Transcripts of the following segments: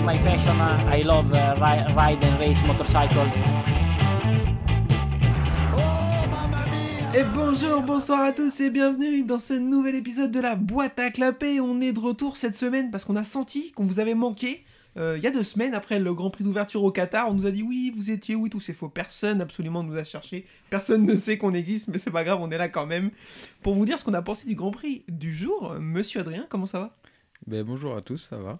is my passion. I love uh, ri- ride and race motorcycle. Et bonjour, bonsoir à tous et bienvenue dans ce nouvel épisode de la boîte à clapper. On est de retour cette semaine parce qu'on a senti qu'on vous avait manqué. Euh, Il y a deux semaines, après le Grand Prix d'ouverture au Qatar, on nous a dit oui, vous étiez où et tout, c'est faux. Personne absolument nous a cherché. Personne ne sait qu'on existe, mais c'est pas grave, on est là quand même. Pour vous dire ce qu'on a pensé du Grand Prix du jour, Monsieur Adrien, comment ça va? Ben, bonjour à tous, ça va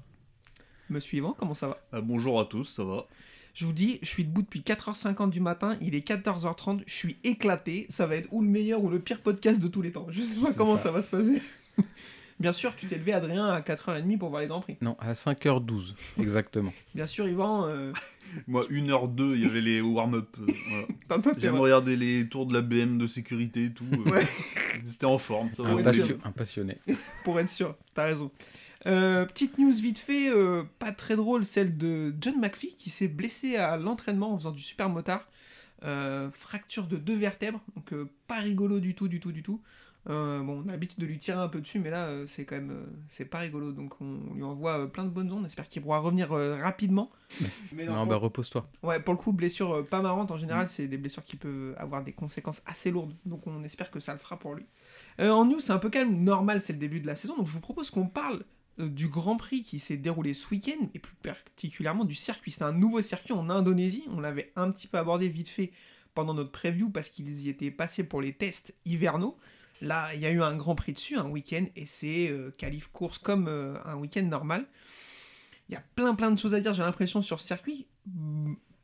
Monsieur Yvan, comment ça va? Ah, bonjour à tous, ça va? Je vous dis, je suis debout depuis 4h50 du matin, il est 14h30, je suis éclaté. Ça va être ou le meilleur ou le pire podcast de tous les temps. Je sais pas comment ça. va se passer. Bien sûr, tu t'es levé, Adrien, à 4h30 pour voir les Grands Prix. Non, à 5h12, exactement. Bien sûr, Yvan, euh, Moi, 1h02, il y avait les warm-up. euh, voilà. t'as- toi, t'es- J'aime regarder les tours de la BM de sécurité et tout. euh, Ouais. C'était en forme. Ça va. un, ouais, un passionné. pour être sûr, t'as raison. Euh, petite news vite fait, euh, pas très drôle, celle de John McPhee qui s'est blessé à l'entraînement en faisant du super motard. Euh, fracture de deux vertèbres, donc pas rigolo du tout, du tout, du tout. Bon, on a l'habitude de lui tirer un peu dessus, mais là, c'est quand même, c'est pas rigolo. Donc on lui envoie plein de bonnes ondes. J'espère qu'il pourra revenir rapidement. Mais Non, bah repose-toi. Ouais, pour le coup, blessure pas marrante. En général, c'est des blessures qui peuvent avoir des conséquences assez lourdes. Donc, on espère que ça le fera pour lui. En news, c'est un peu calme. Normal, c'est le début de la saison. Donc, je vous propose qu'on parle du Grand Prix qui s'est déroulé ce week-end et plus particulièrement du circuit. C'est un nouveau circuit en Indonésie. On l'avait un petit peu abordé vite fait pendant notre preview parce qu'ils y étaient passés pour les tests hivernaux. Là, il y a eu un Grand Prix dessus, un week-end, et c'est euh, qualif course comme euh, un week-end normal. Il y a plein plein de choses à dire, j'ai l'impression, sur ce circuit.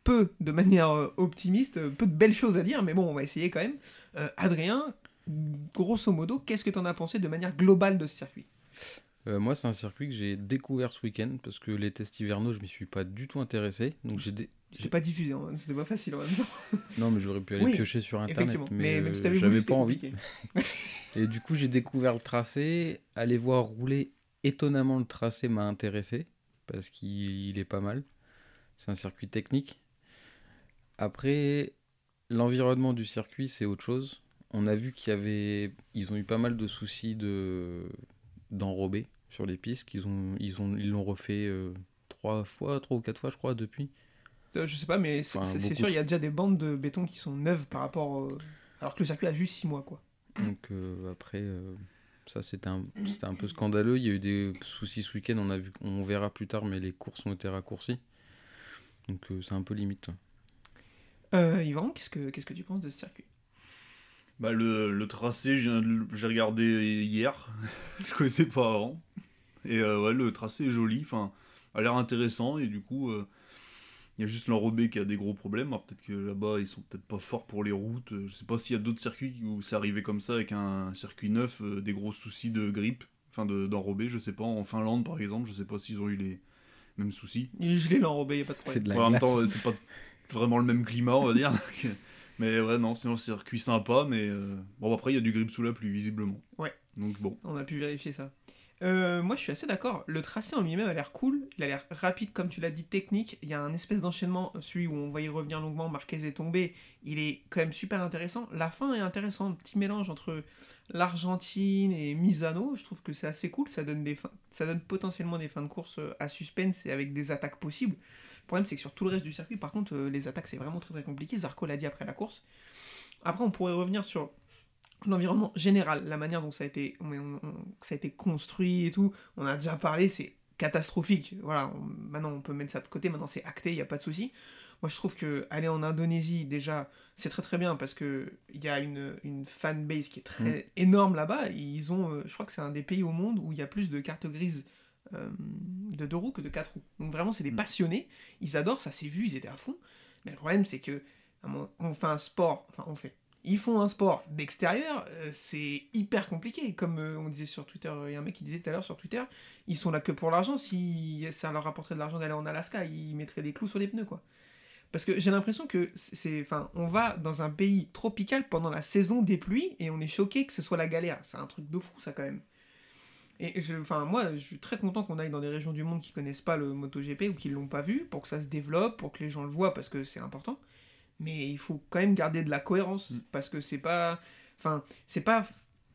Peu de manière euh, optimiste, euh, peu de belles choses à dire, mais bon, on va essayer quand même. Euh, Adrien, grosso modo, qu'est-ce que tu en as pensé de manière globale de ce circuit? Euh, moi, c'est un circuit que j'ai découvert ce week-end parce que les tests hivernaux, je m'y suis pas du tout intéressé. Donc j'ai dé- pas diffusé, hein, c'était pas facile en même temps. Non, mais j'aurais pu aller Oui, piocher sur internet. Mais, Mais, euh, si voulu, j'avais pas envie. Et du coup, j'ai découvert le tracé. Aller voir rouler étonnamment le tracé m'a intéressé parce qu'il il est pas mal. C'est un circuit technique. Après, l'environnement du circuit, c'est autre chose. On a vu qu'il y avait, ils ont eu pas mal de soucis de d'enrobés sur les pistes. Qu'ils ont, ils ont, ils l'ont refait euh, trois fois, trois ou quatre fois, je crois, depuis. Euh, je sais pas, mais c'est Enfin, sûr, il y a déjà des bandes de béton qui sont neuves par rapport. euh, Alors que le circuit a juste 6 mois, quoi. Donc euh, après, euh, ça c'était un, c'était un peu scandaleux. Il y a eu des soucis ce week-end, on, a vu, on verra plus tard, mais les courses ont été raccourcies. Donc euh, c'est un peu limite. Euh, Yvan, qu'est-ce que qu'est-ce que tu penses de ce circuit? Bah, le, le tracé, j'ai j'ai regardé hier. je connaissais pas avant. Et euh, ouais, le tracé est joli. Enfin, a l'air intéressant. Et du coup, euh, il y a juste l'enrobé qui a des gros problèmes. Alors, peut-être que là-bas, ils sont peut-être pas forts pour les routes. Euh, Je sais pas s'il y a d'autres circuits où c'est arrivé comme ça avec un circuit neuf, euh, des gros soucis de grippe. Enfin, de- d'enrobé, je sais pas. En Finlande, par exemple, je sais pas s'ils ont eu les mêmes soucis. Il est gelé l'enrobé, y a pas de problème. de la Ouais, en même temps, c'est pas vraiment le même climat, on va dire. mais ouais, non, sinon, circuit sympa. Mais euh, bon, après, il y a du grip sous la pluie, visiblement. Ouais. Donc bon. On a pu vérifier ça. Euh, moi, je suis assez d'accord. Le tracé en lui-même a l'air cool. Il a l'air rapide, comme tu l'as dit, technique. Il y a un espèce d'enchaînement, euh, celui où on va y revenir longuement. Marquez est tombé. Il est quand même super intéressant. La fin est intéressante. Petit mélange entre l'Argentine et Misano. Je trouve que c'est assez cool. Ça donne, ça donne potentiellement des fins de course euh, à suspense et avec des attaques possibles. Le problème, c'est que sur tout le reste du circuit, par contre, euh, les attaques, c'est vraiment très très compliqué. Zarco l'a dit après la course. Après, on pourrait revenir sur l'environnement général, la manière dont ça a été, on- on- on- ça a été construit et tout, on a déjà parlé, c'est catastrophique. Voilà, maintenant on peut mettre ça de côté, maintenant c'est acté, il n'y a pas de souci. Moi je trouve que aller en Indonésie déjà, c'est très très bien parce que il y a une, une fanbase qui est très énorme là-bas. Ils ont, euh, je crois que c'est un des pays au monde où il y a plus de cartes grises euh, de deux roues que de quatre roues. Donc vraiment c'est des Mm. passionnés, ils adorent, ça s'est vu, ils étaient à fond. Mais le problème c'est que on fait un sport, enfin on fait ils font un sport d'extérieur, euh, c'est hyper compliqué. Comme euh, on disait sur Twitter, il y a un mec qui disait tout à l'heure sur Twitter, ils sont là que pour l'argent. Si ça leur rapporterait de l'argent d'aller en Alaska, ils mettraient des clous sur les pneus, quoi. Parce que j'ai l'impression que c'est, enfin, on va dans un pays tropical pendant la saison des pluies et on est choqué que ce soit la galère. C'est un truc de fou, ça quand même. Et enfin, moi, je suis très content qu'on aille dans des régions du monde qui connaissent pas le MotoGP ou qui l'ont pas vu, pour que ça se développe, pour que les gens le voient, parce que c'est important. Mais il faut quand même garder de la cohérence, Mm. parce que c'est pas, enfin, c'est pas,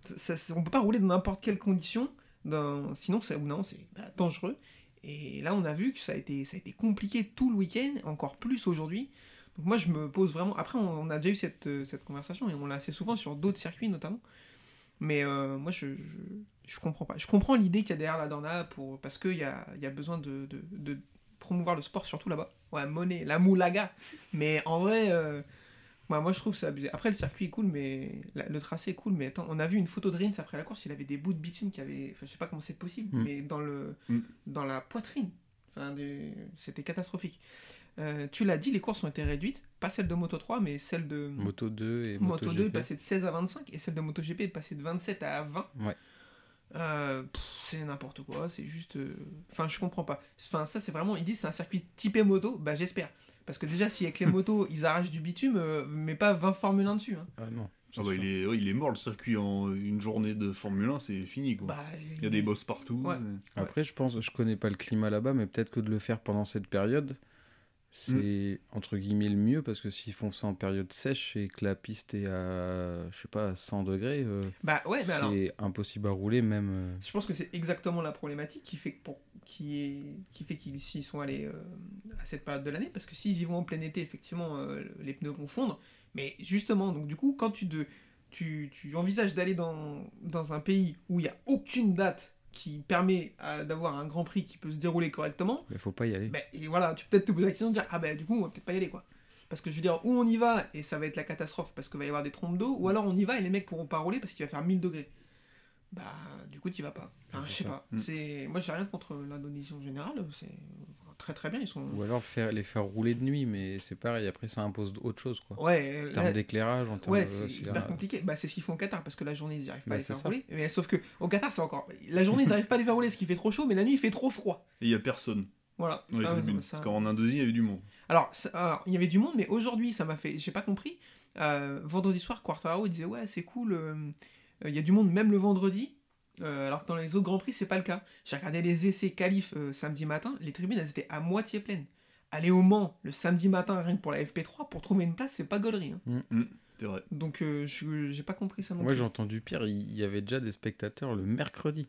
ça- ça- on peut pas rouler dans n'importe quelle condition, dans, sinon c'est, non, c'est bah, dangereux. Et là, on a vu que ça a été, ça a été compliqué tout le week-end, encore plus aujourd'hui. Donc moi, je me pose vraiment... Après, on, on a déjà eu cette, euh, cette conversation, et on l'a assez souvent sur d'autres circuits notamment. Mais euh, moi, je, je, je comprends pas. Je comprends l'idée qu'il y a derrière la Dorna, pour, parce qu'il y a, y a besoin de, de, de promouvoir le sport, surtout là-bas. Ouais, monnaie, la moulaga. Mais en vrai... euh, moi je trouve ça abusé. Après le circuit est cool, mais la- le tracé est cool, mais attends, on a vu une photo de Rins après la course, il avait des bouts de bitume qui avaient, enfin je sais pas comment c'est possible, Mm. mais dans le, Mm. dans la poitrine, enfin des- c'était catastrophique. Euh, tu l'as dit, les courses ont été réduites, pas celle de Moto 3, mais celle de Moto 2 et Moto Moto, 2 est GP. passée de 16 à 25 et celle de MotoGP est passée de 27 à 20. Ouais. Euh, c'est n'importe quoi, c'est juste. euh, Enfin, je comprends pas. Enfin, ça, c'est vraiment. Ils disent c'est un circuit typé moto, bah j'espère. Parce que déjà, si avec les motos ils arrachent du bitume, euh, mais pas 20 Formule 1 dessus. hein. Ah non. Ah bah, il, est, ouais, il est mort le circuit en une journée de Formule 1, c'est fini quoi. Bah, il y a des bosses partout. Ouais. Après, je pense, je connais pas le climat là-bas, mais peut-être que de le faire pendant cette période, c'est entre guillemets le mieux parce que s'ils font ça en période sèche et que la piste est à, je sais pas, à 100 degrés, euh, Bah ouais, alors. c'est impossible à rouler même. euh, Je pense que c'est exactement la problématique qui fait que pour qui est qui fait qu'ils s'y sont allés euh, à cette période de l'année parce que s'ils y vont en plein été effectivement les pneus vont fondre mais justement donc du coup quand tu de, tu, tu envisages d'aller dans, dans un pays où il n'y a aucune date qui permet euh, d'avoir un grand prix qui peut se dérouler correctement. Mais faut pas y aller. ben, et voilà tu peux peut-être te poser la question de dire ah ben du coup on va peut-être pas y aller quoi. Parce que je veux dire où on y va et ça va être la catastrophe parce qu'il va y avoir des trompes d'eau ou alors on y va et les mecs pourront pas rouler parce qu'il va faire 1000 degrés. Bah du coup tu vas pas. Enfin, je sais pas. Mm. c'est moi j'ai rien contre l'Indonésie en général c'est très très bien ils sont Ou alors faire, les faire rouler de nuit, mais c'est pareil, après ça impose autre chose quoi. ouais En là- termes d'éclairage, en termes ouais de- c'est hyper compliqué bah c'est ce qu'ils font au Qatar parce que la journée ils arrivent pas Bah, à les faire ça. rouler mais sauf que au Qatar c'est encore la journée ils arrivent pas à les faire rouler parce qu'il fait trop chaud mais la nuit il fait trop froid Et il y a personne voilà Ah, ça- Parce qu'en Indonésie, il y avait du monde. Alors, ça- alors, il y avait du monde, mais aujourd'hui, ça m'a fait. J'ai pas compris. Euh, vendredi soir, Quartararo il disait Ouais, c'est cool, euh, euh, il y a du monde même le vendredi. Euh, alors que dans les autres Grands Prix, c'est pas le cas. J'ai regardé les essais qualifs euh, samedi matin, les tribunes elles étaient à moitié pleines. Aller au Mans le samedi matin, rien que pour la FP3, pour trouver une place, c'est pas gaulerie. hein. C'est vrai. Donc, euh, j'ai pas compris ça non Moi j'ai entendu pire, il il y avait déjà des spectateurs le mercredi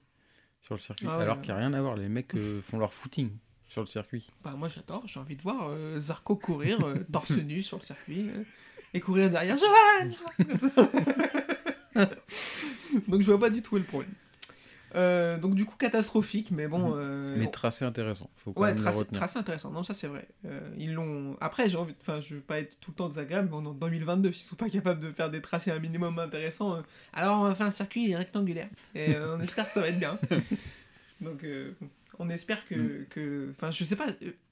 sur le circuit, Ah ouais, alors ouais. qu'il n'y a rien à voir. Les mecs euh, font leur footing sur le circuit. Bah, moi j'adore, j'ai envie de voir euh, Zarco courir euh, torse nu sur le circuit euh, et courir derrière Johan Donc je vois pas du tout où est le problème. Euh, donc du coup catastrophique, mais bon. euh, Mais tracé intéressant, faut quand ouais, même le tracé, retenir. tracé intéressant. Non, ça c'est vrai. Euh, ils l'ont. Après, j'ai envie. Enfin, je veux pas être tout le temps désagréable, mais en 2022, s'ils sont pas capables de faire des tracés un minimum intéressants, euh, alors on va faire un circuit rectangulaire. Et on espère que ça va être bien. Donc, on espère que, que. Enfin, je sais pas.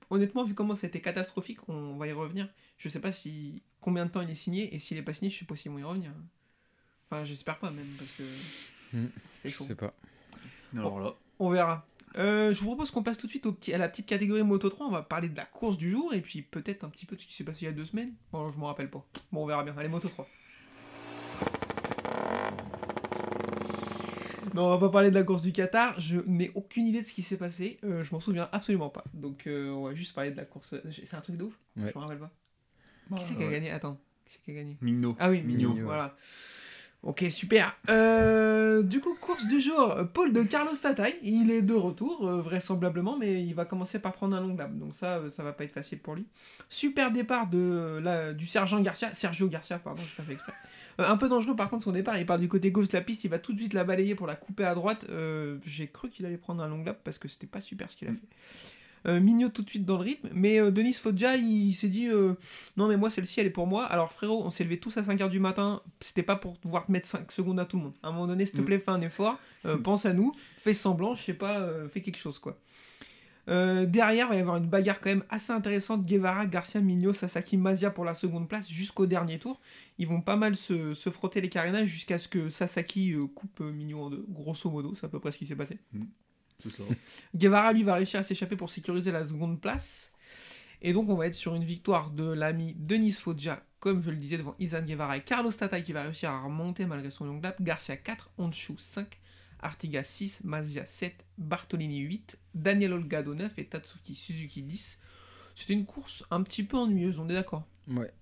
honnêtement, vu comment ça a été catastrophique, on va y revenir. Je sais pas si combien de temps il est signé et s'il est pas signé, je sais pas s'ils vont y revenir. Enfin, j'espère pas même parce que Hmm. c'était Je chaud. sais pas. Alors là, On verra. Euh, je vous propose qu'on passe tout de suite au petit, à la petite catégorie Moto 3. On va parler de la course du jour et puis peut-être un petit peu de ce qui s'est passé il y a deux semaines. Bon, je m'en rappelle pas. Bon, on verra bien. Allez, Moto 3. Non, on va pas parler de la course du Qatar. Je n'ai aucune idée de ce qui s'est passé. Euh, je m'en souviens absolument pas. Donc, euh, on va juste parler de la course. C'est un truc de ouf Ouais. Je me rappelle pas. Bah, qui c'est qui a gagné? Attends. Qui c'est qui a gagné? Migno. ah oui, Mignon, Mignon, ouais. Ok, super. Euh, du coup, course du jour, Paul de Carlos Tatay. Il est de retour, euh, vraisemblablement, mais il va commencer par prendre un long lap. Donc ça, euh, ça va pas être facile pour lui. Super départ de, la, du Sergent Garcia, Sergio Garcia, pardon, j'ai pas fait exprès. Un peu dangereux par contre son départ, il part du côté gauche de la piste, il va tout de suite la balayer pour la couper à droite. J'ai cru qu'il allait prendre un long lap parce que c'était pas super ce qu'il a fait. Euh, Mignot tout de suite dans le rythme, mais euh, Denis Foggia il, s'est dit euh, non mais moi celle-ci elle est pour moi. Alors frérot, on s'est levé tous à 5h du matin, c'était pas pour pouvoir te mettre 5 secondes à tout le monde. À un moment donné, s'il te Mm. plaît, fais un effort, euh, pense à nous, fais semblant, je sais pas, fais quelque chose quoi. Euh, derrière, il va y avoir une bagarre quand même assez intéressante. Guevara, Garcia, Mignot, Sasaki, Mazia pour la seconde place jusqu'au dernier tour. Ils vont pas mal se, se frotter les carénages jusqu'à ce que Sasaki coupe Mignot en deux. Grosso modo, c'est à peu près ce qui s'est passé. Ça. Guevara, lui, va réussir à s'échapper pour sécuriser la seconde place. Et donc, on va être sur une victoire de l'ami Denis Foggia, comme je le disais, devant Izan Guevara et Carlos Tatay qui va réussir à remonter malgré son long lap. Garcia 4, Honshu 5, Artiga 6, Mazia 7, Bartolini 8, Daniel Olgado 9 et Tatsuki Suzuki 10. C'était une course un petit peu ennuyeuse, on est d'accord? Ouais.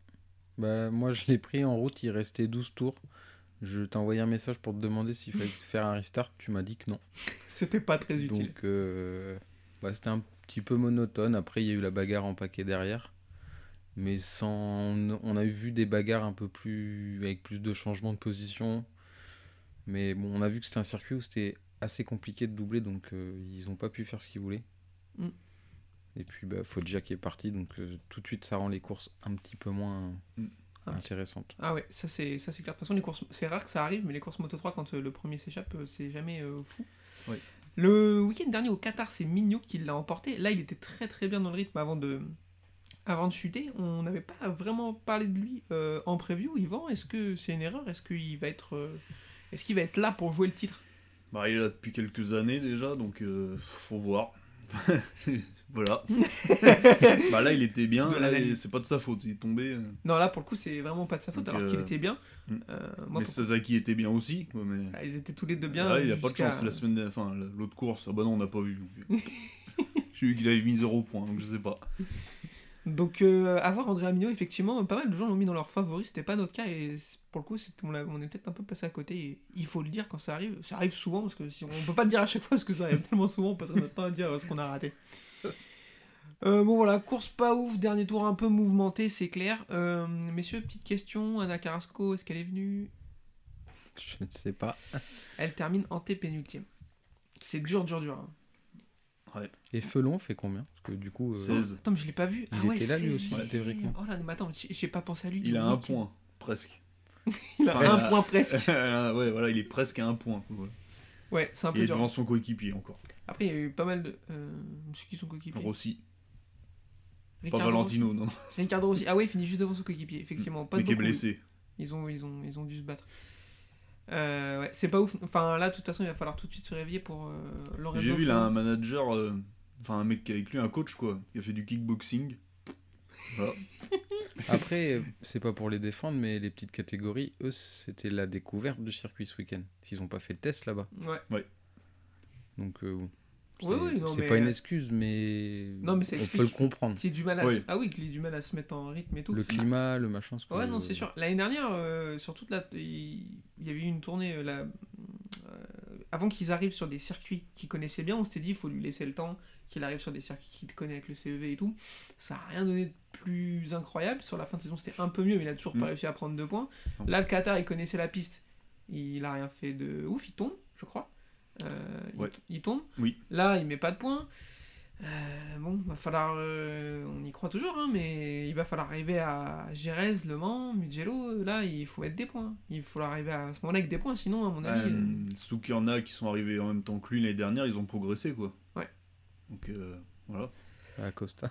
Bah, moi, je l'ai pris en route, il restait 12 tours. Je t'ai envoyé un message pour te demander s'il fallait faire un restart. Tu m'as dit que non. C'était pas très utile. Donc, euh, Bah, c'était un petit peu monotone. Après, il y a eu la bagarre en paquet derrière. Mais sans. On a vu des bagarres un peu plus. avec plus de changements de position. Mais bon, on a vu que c'était un circuit où c'était assez compliqué de doubler, donc euh, ils n'ont pas pu faire ce qu'ils voulaient. Mm. Et puis, bah, Foggia qui est parti, donc euh, tout de suite, ça rend les courses un petit peu moins Un petit- intéressantes. Ah ouais, ça c'est ça c'est clair. De toute façon, les courses, c'est rare que ça arrive, mais les courses Moto 3 quand euh, le premier s'échappe, euh, c'est jamais euh, fou. Oui. Le week-end dernier au Qatar, c'est Mignot qui l'a emporté. Là, il était très très bien dans le rythme avant de avant de chuter. On n'avait pas vraiment parlé de lui euh, en preview. Yvan, est-ce que c'est une erreur? Est-ce qu'il va être euh, est-ce qu'il va être là pour jouer le titre? Bah, il est là depuis quelques années déjà, donc euh, faut voir. voilà. bah là, il était bien, là, c'est pas de sa faute, il est tombé. euh, Non, là pour le coup, c'est vraiment pas de sa faute Donc, alors euh, qu'il était bien. mm. Euh, moi, mais Sasaki était bien aussi, quoi, mais. Ah, ils étaient tous les deux bien. Ah, il a pas de chance la semaine dernière- enfin la- l'autre course. Ah bah non, on n'a pas vu. euh. J'ai vu qu'il avait mis 0 point, donc je sais pas. Donc, euh, avoir André Mignot, effectivement, pas mal de gens l'ont mis dans leurs favoris, c'était pas notre cas, et pour le coup, on, est peut-être un peu passé à côté, et il faut le dire quand ça arrive. Ça arrive souvent, parce que si, on peut pas le dire à chaque fois, parce que ça arrive tellement souvent, on passerait notre temps à dire euh, ce qu'on a raté. Euh, bon voilà, course pas ouf, dernier tour un peu mouvementé, c'est clair. Euh, messieurs, petite question, Anna Carrasco, est-ce qu'elle est venue? Je ne sais pas. Elle termine en pénultième. C'est dur, dur, dur. hein. Et Felon fait combien? Parce que du coup. euh, 16. Attends, mais je l'ai pas vu. Il ah ouais, était là, lui 16e. aussi, théoriquement. Oh là, mais attends, j'ai j'ai pas pensé à lui. Il a un week-end. point, presque. Il a Enfin, un a- point presque. ouais, voilà, il est presque à un point. voilà. Ouais, c'est un Il peu est dur. devant son coéquipier encore. Après, il y a eu pas mal de. Euh, c'est qui son coéquipier Rossi, pas Ricardo Valentino, Rossi. non, non, Ricardo Rossi. Ah ouais, il finit juste devant son coéquipier, effectivement. Pas mais qui est beaucoup. blessé. Ils ont, ils, ont, ils ont dû se battre. Euh, ouais, c'est pas ouf. Enfin, là, de toute façon, il va falloir tout de suite se réveiller pour euh, J'ai vu là Fon. un manager, euh, enfin un mec qui est avec lui, un coach quoi, qui a fait du kickboxing. Voilà. Après, c'est pas pour les défendre, mais les petites catégories, eux, c'était la découverte du circuit ce week-end. Ils ont pas fait de test là-bas. Ouais. Donc, euh, bon. Oui, C'est- oui, non, c'est mais- pas une excuse, mais, Non, mais ça on peut le comprendre. Qui ait du mal à... Oui. Ah oui, qu'il ait du mal à se mettre en rythme et tout. Le climat, le machin. ce Ouais, non, c'est sûr. L'année dernière, euh, sur toute la... il y avait eu une tournée euh, là, euh, avant qu'ils arrivent sur des circuits qu'ils connaissaient bien. On s'était dit, il faut lui laisser le temps qu'il arrive sur des circuits qu'il connaît avec le CEV et tout. Ça a rien donné de plus incroyable. Sur la fin de saison, c'était un peu mieux, mais il a toujours pas réussi à prendre deux points. Là, le Qatar, il connaissait la piste. Il a rien fait de ouf. Il tombe, je crois. Euh, il- Ouais. il, tombe. Oui. Là, il met pas de points. Euh, bon, va falloir. euh, on y croit toujours, hein, mais il va falloir arriver à Gérez, Le Mans, Mugello. Là, il faut mettre des points. Il faut arriver à ce moment-là avec des points, sinon, à mon avis. euh, Euh, surtout qu'il y en a qui sont arrivés en même temps que lui l'année dernière, ils ont progressé quoi. Ouais. Donc euh, voilà. À Costa.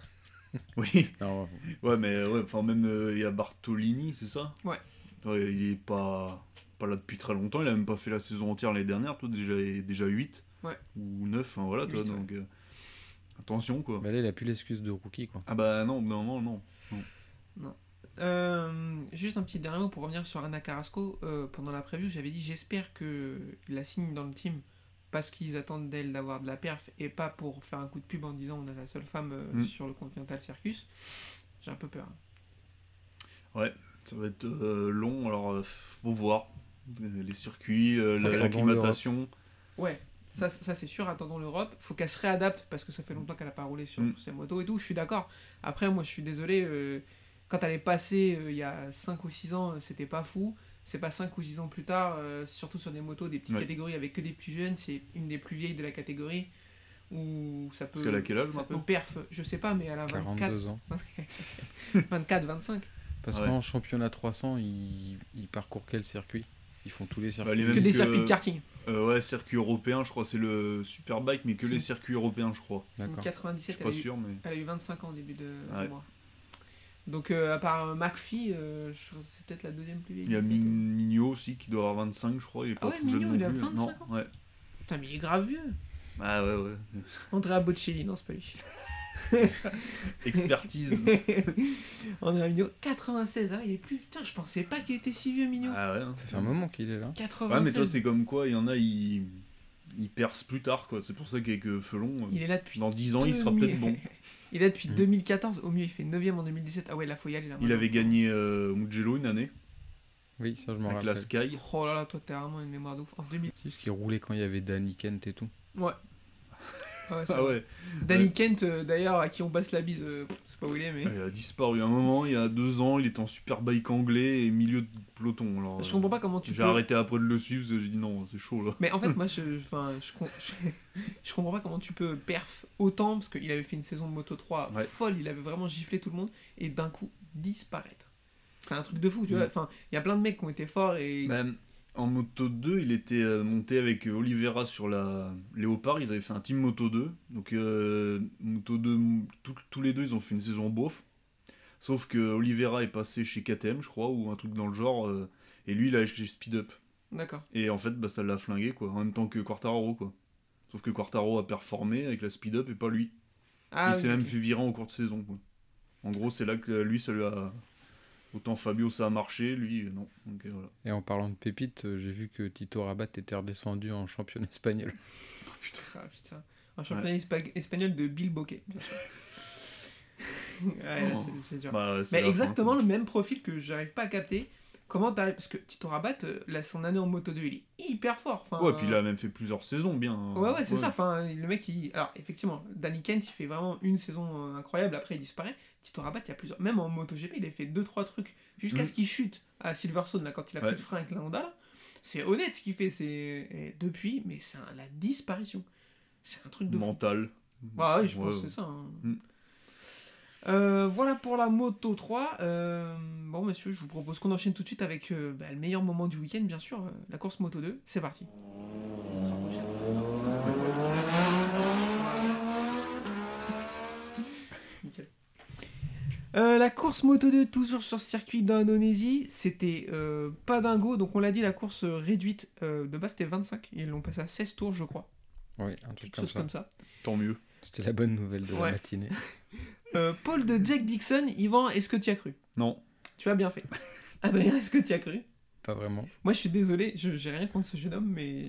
Oui. Non, Ouais, mais ouais, enfin même euh, il y a Bartolini, c'est ça? Ouais. Ouais, il est pas pas là depuis très longtemps, il a même pas fait la saison entière l'année dernière, toi déjà déjà 8 Ouais. ou 9, enfin voilà, toi ouais. donc euh, attention quoi. bah là, il a plus l'excuse de rookie, quoi. Ah bah non, non non non. Euh, juste un petit dernier mot pour revenir sur Anna Carrasco. Euh, pendant la preview, j'avais dit j'espère qu'il la signe dans le team parce qu'ils attendent d'elle d'avoir de la perf et pas pour faire un coup de pub en disant on a la seule femme euh, Mm. sur le Continental Circus. J'ai un peu peur. Ça va être euh, long, alors euh, faut voir les circuits, euh, l'acclimatation. Ouais, ça, ça c'est sûr, attendons l'Europe. Faut qu'elle se réadapte parce que ça fait longtemps qu'elle a pas roulé sur Mm. ses motos et tout. Je suis d'accord. Après, moi, je suis désolé. euh, quand elle est passée euh, il y a 5 ou 6 ans, euh, c'était pas fou. C'est pas 5 ou 6 ans plus tard, euh, surtout sur des motos, des petites Ouais. catégories avec que des plus jeunes. C'est une des plus vieilles de la catégorie. Où ça peut. Parce qu'elle a quel âge ça peut maintenant perf, je sais pas, mais elle a 24, 42 ans. 24 25. Parce Ouais. qu'en championnat 300, ils, ils parcourent quel circuit? Ils font tous les circuits. Bah, les Que des que- circuits de karting. Euh, ouais, circuit européen, je crois, c'est le Superbike, mais que les circuits européens, je crois. C'est une D'accord. Je 97, suis elle pas a, eu, sûr, mais. elle a eu 25 ans au début de, de Ouais. mois. Donc, euh, à part euh, McPhee, euh, je- c'est peut-être la deuxième plus vieille. Il y a Min-. Mignot aussi qui doit avoir 25, je crois. Il est Ah pas ouais, Mignot, il a plus. 25 non, ans ouais. Putain, mais il est grave vieux. Ah ouais, ouais. Andrea Bocelli, non, c'est pas lui. Expertise. Andrea Mignot, 96 ans, il est plus. Putain, je pensais pas qu'il était si vieux, Mignot. ah ouais. hein. Ça fait un moment qu'il est là. 96. Ouais, mais toi, c'est comme quoi, il y en a, ils, ils percent plus tard, quoi. C'est pour ça qu'avec euh, Felon, euh, Il est là depuis. dans 10 ans, il sera 2000. peut-être bon. il est là depuis Mm. 2014. Au mieux, il fait 9ème en 2017. Ah ouais, là, faut y aller. Là, Il maintenant. avait gagné euh, Mugello une année, Oui, ça je m'en avec rappelle. la Sky. Oh là là, toi, t'as vraiment une mémoire de ouf. En 2000. C'est juste qu'il roulait quand il y avait Danny Kent et tout. Ouais. Ah ouais, Ah Danny Kent, euh, d'ailleurs, à qui on passe la bise, euh, c'est pas où il est, mais. il a disparu un moment, il y a deux ans, il était en super bike anglais et milieu de peloton. Alors, Je comprends pas comment tu J'ai peux. arrêté après de le suivre, parce que j'ai dit non, c'est chaud là. Mais en fait, moi, je, je, je, je comprends pas comment tu peux perf autant, parce qu'il avait fait une saison de Moto 3 Ouais. folle, il avait vraiment giflé tout le monde, et d'un coup, disparaître. C'est un truc de fou, tu vois. Mm. Enfin, il y a plein de mecs qui ont été forts et. Bah, en Moto 2, il était euh, monté avec euh, Oliveira sur la Léopard. Ils avaient fait un team Moto 2. Donc, euh, Moto 2, m- tout- tous les deux, ils ont fait une saison beauf. Sauf que Oliveira est passé chez KTM, je crois, ou un truc dans le genre. euh, et lui, il a chez Speed Up. D'accord. Et en fait, bah, ça l'a flingué, quoi. En même temps que Quartararo, quoi. Sauf que Quartaro a performé avec la Speed Up et pas lui. Ah, il oui, s'est même fait virer en cours de saison, quoi. En gros, c'est là que lui, ça lui a. Autant Fabio, ça a marché, lui, non. Euh, voilà. Et en parlant de pépites, euh, j'ai vu que Tito Rabat était redescendu en championnat espagnol. Ah, putain. Un championnat espa- espagnol de Bill Bokeh, bien sûr. ouais, là, Oh. c'est- c'est dur. Bah, c'est Mais exactement le même profil que j'arrive pas à capter. Comment t'arrives Parce que Tito Rabat, euh, là, son année en Moto 2, il est hyper fort. Enfin, Ouais, puis il a même fait plusieurs saisons bien. hein. Ouais, ouais, c'est ça. Enfin, le mec, il... alors effectivement, Danny Kent, il fait vraiment une saison euh, incroyable. Après, il disparaît. Tito Rabat, il y a plusieurs. Même en MotoGP, il a fait 2-3 trucs jusqu'à Mhm. ce qu'il chute à Silverstone, là, quand il a Ouais. plus de frein avec la Honda. là. C'est honnête ce qu'il fait. C'est depuis, mais c'est un- la disparition. C'est un truc de fou. Mental. Ah oui, je Ouais, pense que ouais. c'est ça. hein. Mm. Euh, voilà pour la Moto 3. Euh, bon, monsieur, je vous propose qu'on enchaîne tout de suite avec euh, bah, le meilleur moment du week-end, bien sûr, euh, la course Moto 2. C'est parti. Euh, la course Moto 2, toujours sur circuit d'Indonésie, c'était euh, pas dingo. Donc, on l'a dit, la course réduite euh, de base c'était 25. Ils l'ont passé à 16 tours, je crois. Oui, un truc Quelque comme chose ça. comme ça. Tant mieux. C'était la bonne nouvelle de Ouais. la matinée. Euh, Paul de Jack Dixon, Yvan, est-ce que tu y as cru? Non. Tu as bien fait. Adrien, est-ce que tu y as cru? Pas vraiment. Moi, je suis désolé, je j'ai rien contre ce jeune homme, mais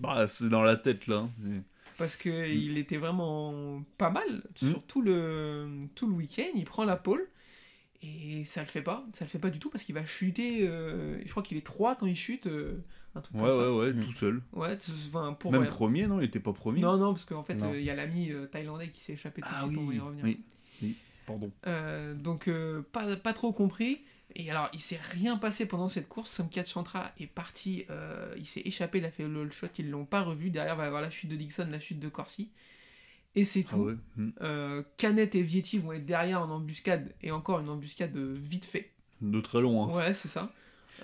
bah, c'est dans la tête là. C'est- parce que il était vraiment pas mal Mm. sur tout le tout le week-end. Il prend la pole et ça le fait pas, ça le fait pas du tout parce qu'il va chuter. euh, je crois qu'il est 3 quand il chute, euh, un truc Ouais, comme ça. ouais, ouais, tout seul. Ouais, enfin, pour Même rien. premier, non Il était pas premier Non, non, parce qu'en fait, euh, il y a l'ami euh, thaïlandais qui s'est échappé tout de Ah suite, on va y oui. revenir. oui. Oui. Pardon. Euh, donc euh, pas, pas trop compris. Et alors il s'est rien passé pendant cette course. Somkat Chantra est parti, euh, il s'est échappé, il a fait le all shot, ils l'ont pas revu. Derrière il va y avoir la chute de Dixon, la chute de Corsi. Et c'est Ah tout. ouais. Mm. Euh, Canet et Vietti vont être derrière en embuscade. Et encore une embuscade vite fait. De très long. Hein. Ouais, c'est ça.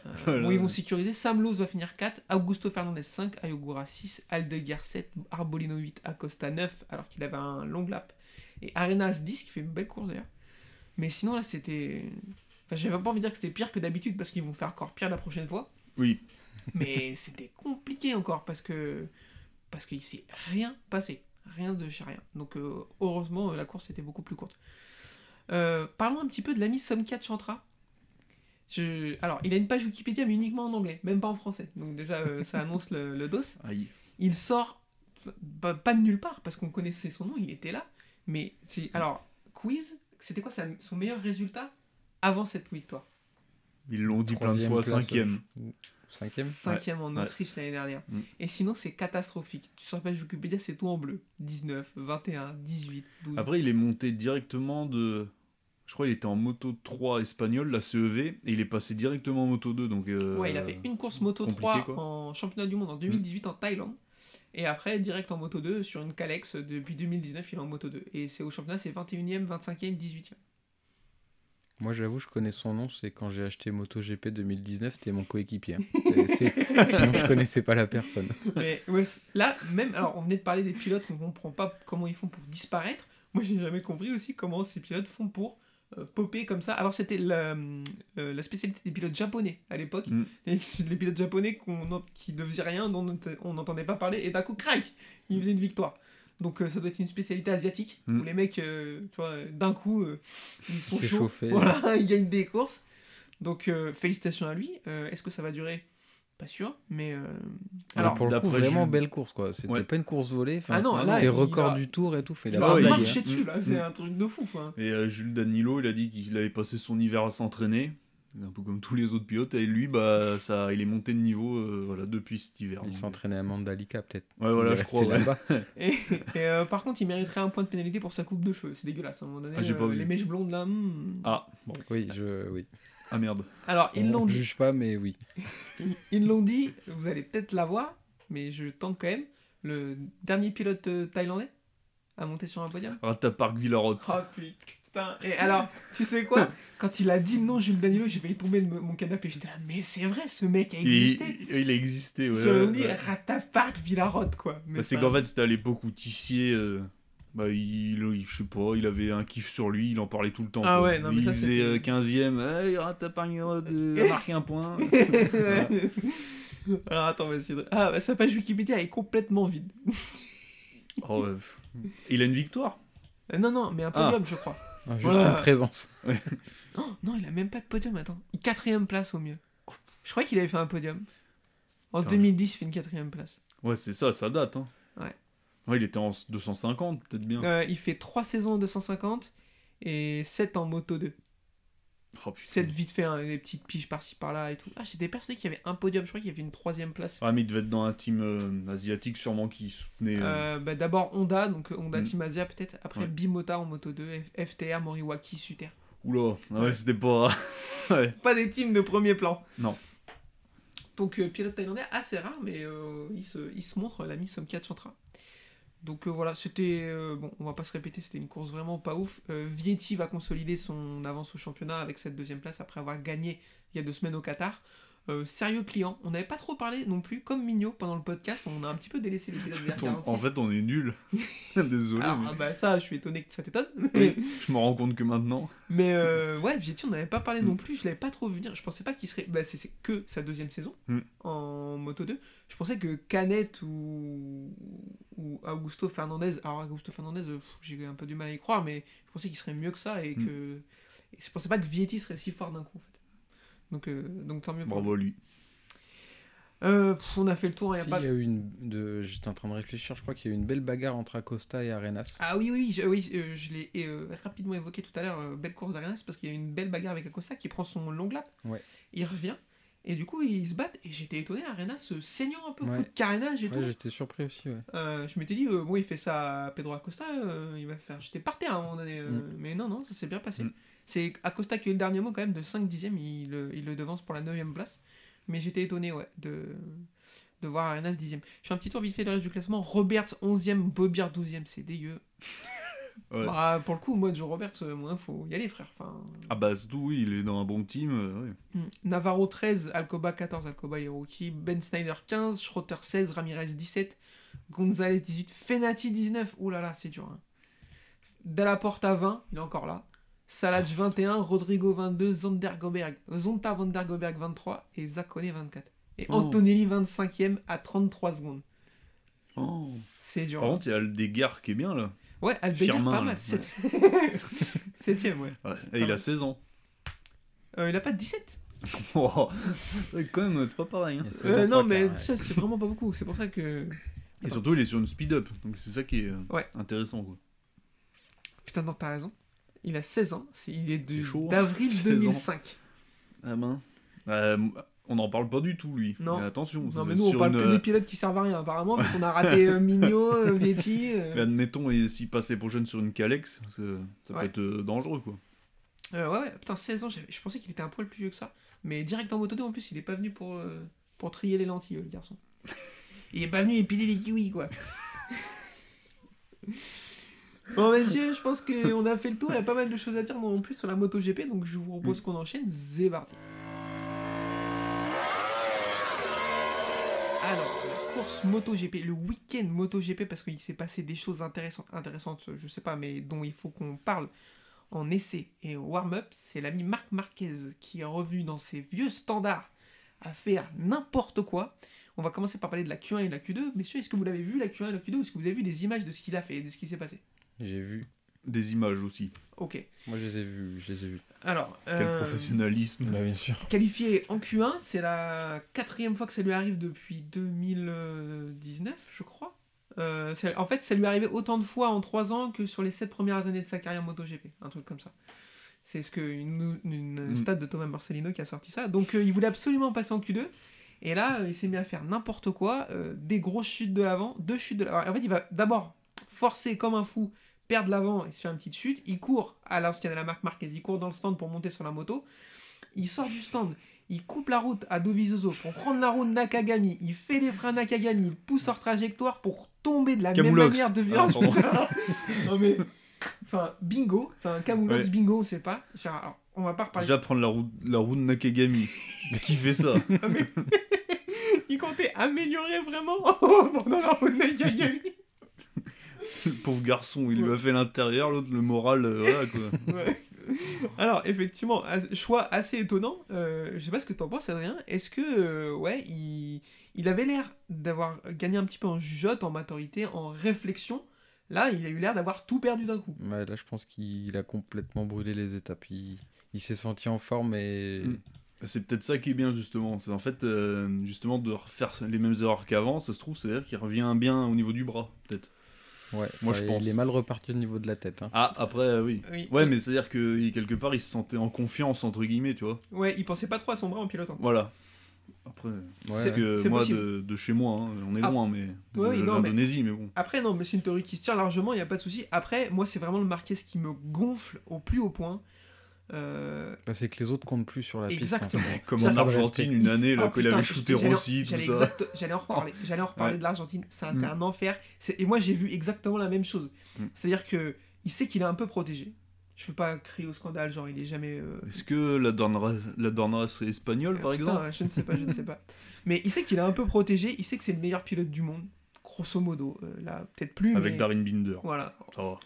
Euh, Voilà. bon, ils vont sécuriser. Sam Lowe va finir 4, Augusto Fernandez 5, Ayogura 6, Aldeguer 7, Arbolino 8, Acosta 9, alors qu'il avait un long lap. Et Arenas 10, qui fait une belle course d'ailleurs. Mais sinon, là, c'était. Enfin, j'avais pas envie de dire que c'était pire que d'habitude parce qu'ils vont faire encore pire la prochaine fois. Oui. Mais c'était compliqué encore parce que. Parce qu'il s'est rien passé. Rien de chez rien. Donc, euh, heureusement, euh, la course était beaucoup plus courte. Euh, parlons un petit peu de l'ami Somkat Chantra. Je... Alors, il a une page Wikipédia, mais uniquement en anglais, même pas en français. Donc, déjà, euh, ça annonce le, le dos. Aïe. Il sort pas, pas de nulle part, parce qu'on connaissait son nom, il était là. Mais, c'est... alors, quiz, c'était quoi sa- son meilleur résultat avant cette victoire? Ils l'ont dit plein de fois, cinquième. Cinquième? Cinquième en ouais. Autriche l'année dernière. Mm. Et sinon, c'est catastrophique. Sur la page Wikipédia, c'est tout en bleu. 19, 21, 18, 12. Après, il est monté directement de. Je crois qu'il était en moto 3 espagnol, la CEV, et il est passé directement en moto 2. Donc, euh, Ouais, il a fait une course moto compliqué, 3 quoi. Mm. en championnat du monde en 2018 en Thaïlande. Et après, direct en moto 2 sur une Calex. Depuis 2019, il est en moto 2. Et c'est au championnat, c'est 21e, 25e, 18e. Moi, j'avoue, je connais son nom, c'est quand j'ai acheté MotoGP 2019, c'était mon coéquipier. C'est- Sinon, je connaissais pas la personne. Mais ouais, là, même, alors on venait de parler des pilotes qu'on comprend pas comment ils font pour disparaître. Moi, j'ai jamais compris aussi comment ces pilotes font pour euh, popper comme ça. Alors, c'était la, euh, la spécialité des pilotes japonais à l'époque. Mm. Les pilotes japonais qui ne faisaient rien, dont on n'entendait pas parler, et d'un coup, crac, ils faisaient une victoire. Donc, euh, ça doit être une spécialité asiatique Mm. où les mecs, euh, tu vois, d'un coup, euh, ils sont chauds. chauffé. Voilà, ils gagnent des courses. Donc, félicitations à lui. Est-ce que ça va durer Pas sûr, mais. euh, Alors, pour le coup, vraiment Jules- belle course, quoi. C'était Ouais. pas une course volée. Enfin, Ah non, là, Tes records va- du tour et tout. Fait, il Il a marcher hein. dessus, là, c'est Mm. un truc de fou. Enfin. Et euh, Jules Danilo, il a dit qu'il avait passé son hiver à s'entraîner. Un peu comme tous les autres pilotes. Et lui, bah, ça, il est monté de niveau euh, voilà, depuis cet hiver. Il s'entraînait à Mandalika, peut-être. Ouais, voilà, je crois. ouais. Et, et, euh, par contre, il mériterait un point de pénalité pour sa coupe de cheveux. C'est dégueulasse. À un moment donné, Ah, j'ai pas vu. les mèches blondes là. hmm. Ah, bon. Oui, je, oui. Ah merde. Alors, ils On l'ont ne dit. juge pas, mais oui. Ils- l'ont dit. Vous allez peut-être la voir, mais je tente quand même. Le dernier pilote euh, thaïlandais à monter sur un podium. Rata Park Villarote. Oh putain. Et alors, tu sais quoi? Quand il a dit le nom Jules Danilo, j'ai failli tomber de mon canapé. J'étais là, mais c'est vrai, ce mec a existé. il a existé, ouais. Lit, ouais. Ratapark, Villarote, quoi. Bah, c'est qu'en fait, c'était à l'époque où Tissier, euh, bah, il, il- je sais pas, il avait un kiff sur lui, il en parlait tout le temps. Ah quoi. ouais, non, mais il ça, faisait euh, 15ème, hey, Rata Park Villarote, euh, a marqué un point. Alors attends, on va essayer de... Ah, bah, sa page Wikipédia est complètement vide. Oh, ouais. Il a une victoire? Euh, non, non, mais un podium, je crois. Ah, Juste Voilà. une présence. Oh, non, il a même pas de podium, attends. Quatrième place au mieux. Je crois qu'il avait fait un podium. En Attends, 2010, il fait une quatrième place. Ouais, c'est ça, ça date. Hein. Ouais. Ouais, il était en 250, peut-être bien. Euh, il fait 3 saisons en 250 et 7 en moto 2. Oh, putain. 7 vite fait, hein, des petites piges par-ci par-là et tout. Ah, j'étais persuadé qu'il y avait un podium, je crois qu'il y avait une troisième place. Ah, mais il devait être dans un team euh, asiatique, sûrement, qui soutenait. euh, Euh, bah, D'abord Honda, donc euh, Honda Mm. Team Asia peut-être. Après Ouais. Bimota en moto 2, F- FTR, Moriwaki, Suter. Oula, ah ouais, c'était pas. ouais. Pas des teams de premier plan. Non. Donc pilote thaïlandais assez rare, mais il, se, il se montre, l'ami Somkiat Chantra. Donc euh, voilà, c'était. euh, bon, on va pas se répéter, c'était une course vraiment pas ouf. Euh, Vietti va consolider son avance au championnat avec cette deuxième place après avoir gagné il y a deux semaines au Qatar. Euh, sérieux client, on n'avait pas trop parlé non plus, comme Mignot pendant le podcast, on a un petit peu délaissé les 46. en fait, on est nuls. Désolé, Alors, mais ah bah ça, je suis étonné que ça t'étonne. Mais, Oui. je me rends compte que maintenant. mais euh, ouais, Vietti, on n'avait pas parlé Mm. non plus, je l'avais pas trop vu venir. Je pensais pas qu'il serait. Bah, c'est que sa deuxième saison Mm. en Moto 2. Je pensais que Canet ou, ou Augusto Fernandez. Alors, Augusto Fernandez, euh, j'ai un peu du mal à y croire, mais je pensais qu'il serait mieux que ça et Mm. que. Et je pensais pas que Vietti serait si fort d'un coup en fait. Donc, euh, donc tant mieux pour Bravo à lui. lui. Euh, pff, on a fait le tour, il y a Si, pas. y a eu une. De... J'étais en train de réfléchir, je crois qu'il y a eu une belle bagarre entre Acosta et Arenas. Ah oui, oui, je, oui, euh, je l'ai euh, rapidement évoqué tout à l'heure, euh, belle course d'Arenas, parce qu'il y a une belle bagarre avec Acosta qui prend son long lap. Ouais. Il revient, et du coup, ils se battent, et j'étais étonné, Arenas se saignant un peu, Ouais. coup de carénage et Ouais, tout. j'étais surpris aussi, ouais. Euh, je m'étais dit, euh, bon, il fait ça à Pedro Acosta, euh, il va faire. J'étais par terre à un moment donné, euh, Mm. mais non, non, ça s'est bien passé. Mm. C'est Acosta qui a eu le dernier mot quand même de 5 dixièmes, il, le- il le devance pour la 9ème place. Mais j'étais étonné, ouais, de, de voir Arenas 10ème. Je fais un petit tour vite fait le reste du classement. Roberts 11ème, Bobier 12ème, c'est dégueu. Ouais. Bah, pour le coup, moi, Joe Roberts, euh, moi, faut y aller, frère. Enfin, Ah bah oui, il est dans un bon team. euh, hmm. Navarro 13, Alcoba 14, Alcoba il est rookie. Ben Snyder 15, Schroeter 16, Ramirez 17, Gonzalez 18, Fenati 19. Ouh là là, c'est dur. Hein. Dallaporta 20, il est encore là. Salaj 21, Rodrigo 22, Zondergoberg, Zonta Vandergoberg 23 et Zakone 24. Et Oh. Antonelli 25ème à 33 secondes. Oh. C'est dur. Par hein. contre, il y a le Degar qui est bien là. Ouais, Firmin, pas mal. ouais. sept- Septième, ouais. Ouais. Et il a mal. 16 ans. Euh, il a pas de 17 Oh. Ouais, Quand même, c'est pas pareil. hein. Euh, non, mais ouais. ça, c'est vraiment pas beaucoup. C'est pour ça que. Et surtout, il est sur une speed-up. Donc c'est ça qui est Ouais. intéressant. Quoi. Putain, non, t'as raison. Il a 16 ans. Il est hein. d'avril 16 ans. 2005. Ah ben. Euh, on n'en parle pas du tout, lui. Non. Mais attention. Non, mais nous, on parle une, que des pilotes qui servent à rien, apparemment, vu qu'on a raté euh, Mignot, euh, Vietti. euh. mais admettons, et s'il passe les prochaines sur une Calex, ça, Ouais. peut être dangereux, quoi. Euh, ouais, ouais, putain, 16 ans, je pensais qu'il était un poil plus vieux que ça. Mais direct en moto 2, en plus, il est pas venu pour, euh, pour trier les lentilles, euh, le garçon. Il est pas venu épiler les kiwis, quoi. Bon, messieurs, je pense qu'on a fait le tour. Il y a pas mal de choses à dire non plus sur la moto GP, donc je vous propose qu'on enchaîne. Zébardi. Alors, la course MotoGP, le week-end MotoGP, parce qu'il s'est passé des choses intéressantes, intéressantes, je sais pas, mais dont il faut qu'on parle en essai et au warm-up, c'est l'ami Marc Marquez qui est revenu dans ses vieux standards à faire n'importe quoi. On va commencer par parler de la Q1 et de la Q2. Messieurs, est-ce que vous l'avez vu la Q1 et la Q2 ou est-ce que vous avez vu des images de ce qu'il a fait et de ce qui s'est passé? J'ai vu. Des images aussi. Ok. Moi, je les ai vus. Je les ai vus. Alors, Quel euh, professionnalisme. bien sûr. qualifié en Q1, c'est la quatrième fois que ça lui arrive depuis 2019, je crois. Euh, en fait, ça lui est arrivé autant de fois en 3 ans que sur les 7 premières années de sa carrière MotoGP, un truc comme ça. C'est ce que une, une Mm. stade de Thomas Marcelino qui a sorti ça. Donc euh, il voulait absolument passer en Q2. Et là, euh, il s'est mis à faire n'importe quoi, euh, des grosses chutes de l'avant, deux chutes de l'avant. En fait, il va d'abord forcer comme un fou, perdre l'avant et se faire une petite chute. Il court à l'ancienne de la marque Marquez, il court dans le stand pour monter sur la moto. Il sort du stand, il coupe la route à Dovizioso pour prendre la route Nakagami. Il fait les freins Nakagami, il pousse hors trajectoire pour tomber de la même Camoulox. manière de Ah, virage. pardon. non mais, enfin, bingo, enfin, Camoulox, Ouais. bingo, on sait pas. Alors, on va pas reparler. Déjà prendre la route, la route Nakagami. Qui fait ça? Ah, mais- il comptait améliorer vraiment pendant la route Nakagami. Le pauvre garçon, il lui a fait l'intérieur, l'autre le moral, euh, voilà quoi. Ouais. Alors, effectivement, as- choix assez étonnant. Euh, je sais pas ce que t'en penses, Adrien. Est-ce que, euh, ouais, il, il avait l'air d'avoir gagné un petit peu en jugeote, en maturité, en réflexion. Là, il a eu l'air d'avoir tout perdu d'un coup. Ouais, là, je pense qu'il a complètement brûlé les étapes. Il, il s'est senti en forme et. Mm. C'est peut-être ça qui est bien justement. C'est en fait euh, justement de refaire les mêmes erreurs qu'avant, ça se trouve, c'est-à-dire qu'il revient bien au niveau du bras, peut-être. Ouais, Moi, je pense. Il est mal reparti au niveau de la tête. hein. Ah, après, euh, oui. Oui. Ouais, mais c'est-à-dire que quelque part, il se sentait en confiance, entre guillemets, tu vois. Ouais, il pensait pas trop à son bras en pilotant. Voilà. Après, ouais. que c'est moi, de, de chez moi, hein, on est Ah. loin, mais. Ouais, oui, non, mais- mais... bon. Après, non, mais c'est une théorie qui se tient largement, il n'y a pas de souci. Après, moi, c'est vraiment le Marquez qui me gonfle au plus haut point. Euh, Bah, c'est que les autres comptent plus sur la piste. fait. Comme en Argentine, une année, là, Oh, il avait shooté Rossi, tout j'allais ça. exact- J'allais en reparler. J'allais en reparler Ouais. de l'Argentine. C'est un, Mm. un enfer. C'est- Et moi, j'ai vu exactement la même chose. Mm. C'est-à-dire que il sait qu'il est un peu protégé. Je veux pas crier au scandale, genre il est jamais. euh, Est-ce que la Dorna, la Dorna c'est espagnol, par putain, exemple? Je ne sais pas, je ne sais pas. Mais il sait qu'il est un peu protégé. Il sait que c'est le meilleur pilote du monde. Grosso modo. Euh, là, peut-être plus. Avec mais... Darin Binder. Voilà. Ça va.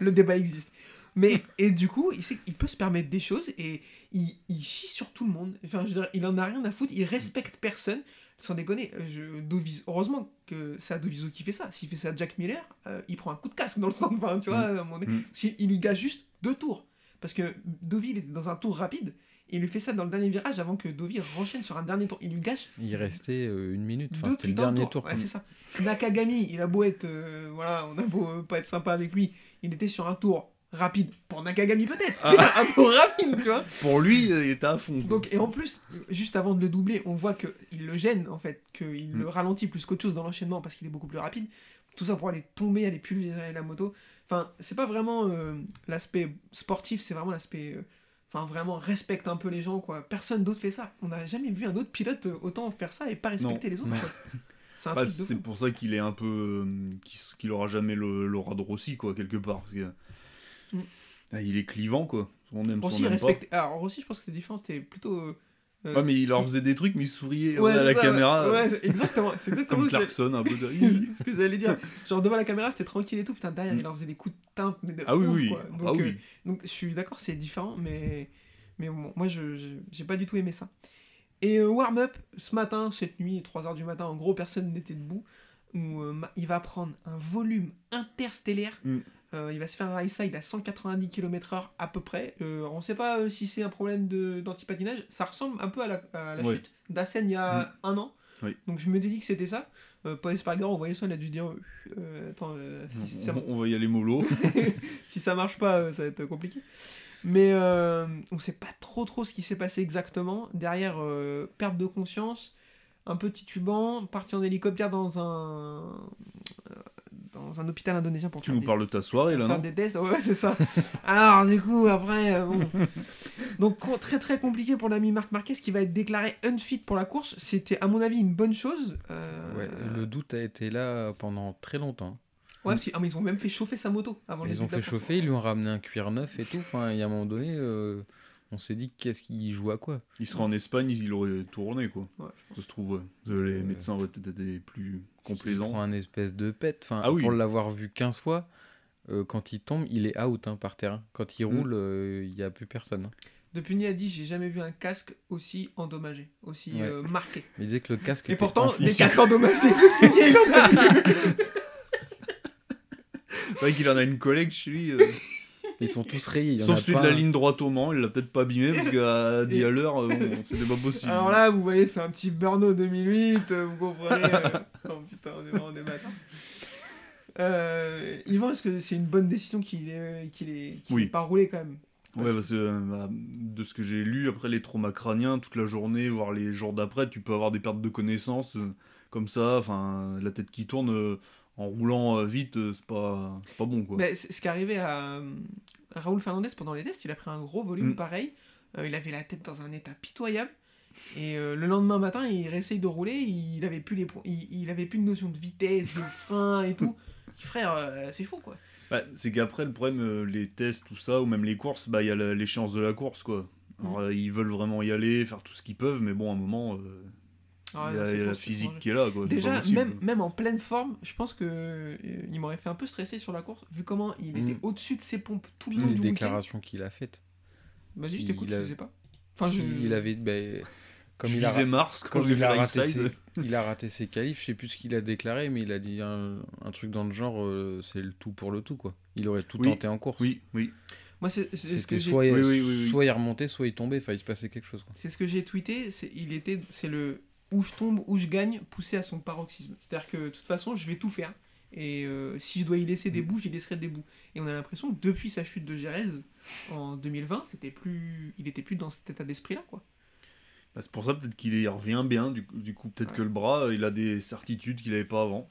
le débat existe. Mais, et du coup, il sait qu'il peut se permettre des choses et il, il chie sur tout le monde. Enfin, je veux dire, il en a rien à foutre, il respecte personne. Sans déconner, je, Doviz- heureusement que c'est à Doviso qui fait ça. S'il fait ça à Jack Miller, euh, il prend un coup de casque dans le sens. Enfin, tu vois, donné, Mm. il lui gâche juste deux tours. Parce que Dovi, il était dans un tour rapide. Et il lui fait ça dans le dernier virage avant que Dovi renchaîne sur un dernier tour. Il lui gâche Il restait euh, une minute. Enfin, c'était le dernier tour. Ouais, c'est ça. Nakagami, il a beau être. euh, voilà, on a beau euh, pas être sympa avec lui. Il était sur un tour rapide. Pour Nakagami, peut-être. Ah. un tour rapide, tu vois. Pour lui, il était à fond. Donc, et en plus, juste avant de le doubler, on voit qu'il le gêne, en fait. Qu'il Mm. le ralentit plus qu'autre chose dans l'enchaînement parce qu'il est beaucoup plus rapide. Tout ça pour aller tomber, aller pulvériser la moto. Enfin, c'est pas vraiment euh, l'aspect sportif, c'est vraiment l'aspect. euh, Enfin, vraiment, respecte un peu les gens, quoi. Personne d'autre fait ça. On n'a jamais vu un autre pilote euh, autant faire ça et pas respecter les autres, quoi. C'est Bah, pour ça qu'il est un peu. qu'il aura jamais le- l'aura de Rossi, quoi, quelque part. Parce que, Mm. Ah, il est clivant, quoi. On aime Rossi, son. Alors, Rossi, je pense que c'est différent. C'est plutôt. euh, euh, Ouais, mais il leur faisait des trucs, mais il souriait ouais, à la ça, caméra. Ouais, ouais, exactement. C'est exactement Comme Clarkson, un peu de. ce que j'allais dire. Genre, devant la caméra, c'était tranquille et tout. Putain, derrière, Mm. il leur faisait des coups de timbre. Mais de Ah oui, ouf, oui. quoi. Ah Donc, euh, oui. donc, je suis d'accord, c'est différent. Mais, mais bon, moi, je j'ai pas du tout aimé ça. Et euh, warm-up, ce matin, cette nuit, 3h du matin, en gros, personne n'était debout. Où il va prendre un volume interstellaire. Mm. Euh, il va se faire un high side à 190 km/h à peu près. Euh, on sait pas euh, si c'est un problème d'antipatinage. Ça ressemble un peu à la, à la Ouais. chute d'Assen il y a un an. Oui. Donc je me dis que c'était ça. Paul Espargaro, on voyait ça, il a dû dire Attends, si, si ça, On, va y aller mollo. si ça marche pas, ça va être compliqué. Mais on sait pas trop trop ce qui s'est passé exactement. Derrière, perte de conscience, un peu titubant, parti en hélicoptère dans un, dans un hôpital indonésien pour tu faire nous des- parles de ta soirée, là, faire non des tests. Ouais, c'est ça. Alors, du coup, après, euh, bon. Donc, très très compliqué pour l'ami Marc Marquez qui va être déclaré unfit pour la course. C'était, à mon avis, une bonne chose. Euh, Ouais, le doute a été là pendant très longtemps. Ouais, parce que- ah, mais ils ont même fait chauffer sa moto avant le Ils ont fait chauffer, ils lui ont ramené un cuir neuf et tout. Enfin, il y a un moment donné, euh, on s'est dit qu'est-ce qu'il joue à quoi? Il serait en Espagne, il aurait tourné, quoi. Ouais, je pense. Ça se trouve, ouais. Les médecins auraient peut-être été plus Il complaisants. prend un espèce de pet. Enfin, Ah oui. Pour l'avoir vu 15 fois, euh, quand il tombe, il est out hein, par terre. Quand il Mm. roule, euh, il n'y a plus personne. hein. Depuis Niadi, j'ai jamais vu un casque aussi endommagé, aussi Ouais. euh, marqué. Il disait que le casque. Et pourtant, les casques endommagés, depuis il en a vu. C'est vrai qu'il en a une collègue chez lui. euh, Ils sont tous rayés. il Sauf a celui pas de la ligne droite au Mans, il l'a peut-être pas abîmé parce qu'à 10 à l'heure, euh, bon, c'était pas possible. Alors là, vous voyez, c'est un petit Burno 2008, euh, vous comprenez. euh, Oh putain, on est vraiment des matins. Euh, Yvan, est-ce que c'est une bonne décision qu'il ait, qu'il ait, qu'il Oui. pas roulé quand même? Ouais, parce que euh, bah, de ce que j'ai lu, après les traumas crâniens, toute la journée, voire les jours d'après, tu peux avoir des pertes de connaissances euh, comme ça, enfin, la tête qui tourne euh, en roulant euh, vite, euh, c'est pas, c'est pas bon quoi. Mais ce qui est arrivé à, à Raoul Fernandez pendant les tests, il a pris un gros volume Mm. pareil, Euh, il avait la tête dans un état pitoyable, et euh, le lendemain matin, il réessaye de rouler, il avait plus, les, il, il avait plus de notion de vitesse, de frein et tout. Frère, euh, c'est fou quoi. Bah, c'est qu'après, le problème, euh, les tests, tout ça, ou même les courses, bah, il y a la- l'échéance de la course quoi. Alors, euh, ils veulent vraiment y aller, faire tout ce qu'ils peuvent, mais bon, à un moment, euh, Ah, il y non, a, c'est il y a trop, la c'est physique qui est là quoi. c'est pas Déjà, possible. même, même en pleine forme, je pense que euh, il m'aurait fait un peu stresser sur la course, vu comment il était Mm. au-dessus de ses pompes tout le long Les du week-end. déclarations qu'il a faites. Vas-y, je il t'écoute, a- je sais pas. Enfin, je... Il avait. ben, comme je il a, Mars quand comme j'ai il fait a la raté ses, il a raté ses qualifs, je sais plus ce qu'il a déclaré, mais il a dit un, un truc dans le genre euh, c'est le tout pour le tout quoi. Il aurait tout Oui. tenté en course. Oui, oui. Moi, c'est ce C'était que soit, Oui, oui, soit il remontait, soit il tombait, enfin il se passait quelque chose. C'est ce que j'ai tweeté, c'est il était c'est le où je tombe, où je gagne, poussé à son paroxysme. C'est-à-dire que de toute façon, je vais tout faire. Et euh, si je dois y laisser des Mm. bouts, j'y laisserai des bouts. Et on a l'impression que depuis sa chute de Jerez en 2020, c'était plus, il était plus dans cet état d'esprit-là, quoi. Bah, c'est pour ça peut-être qu'il y revient bien, du coup, du coup peut-être Ouais. que le bras, il a des certitudes qu'il n'avait pas avant.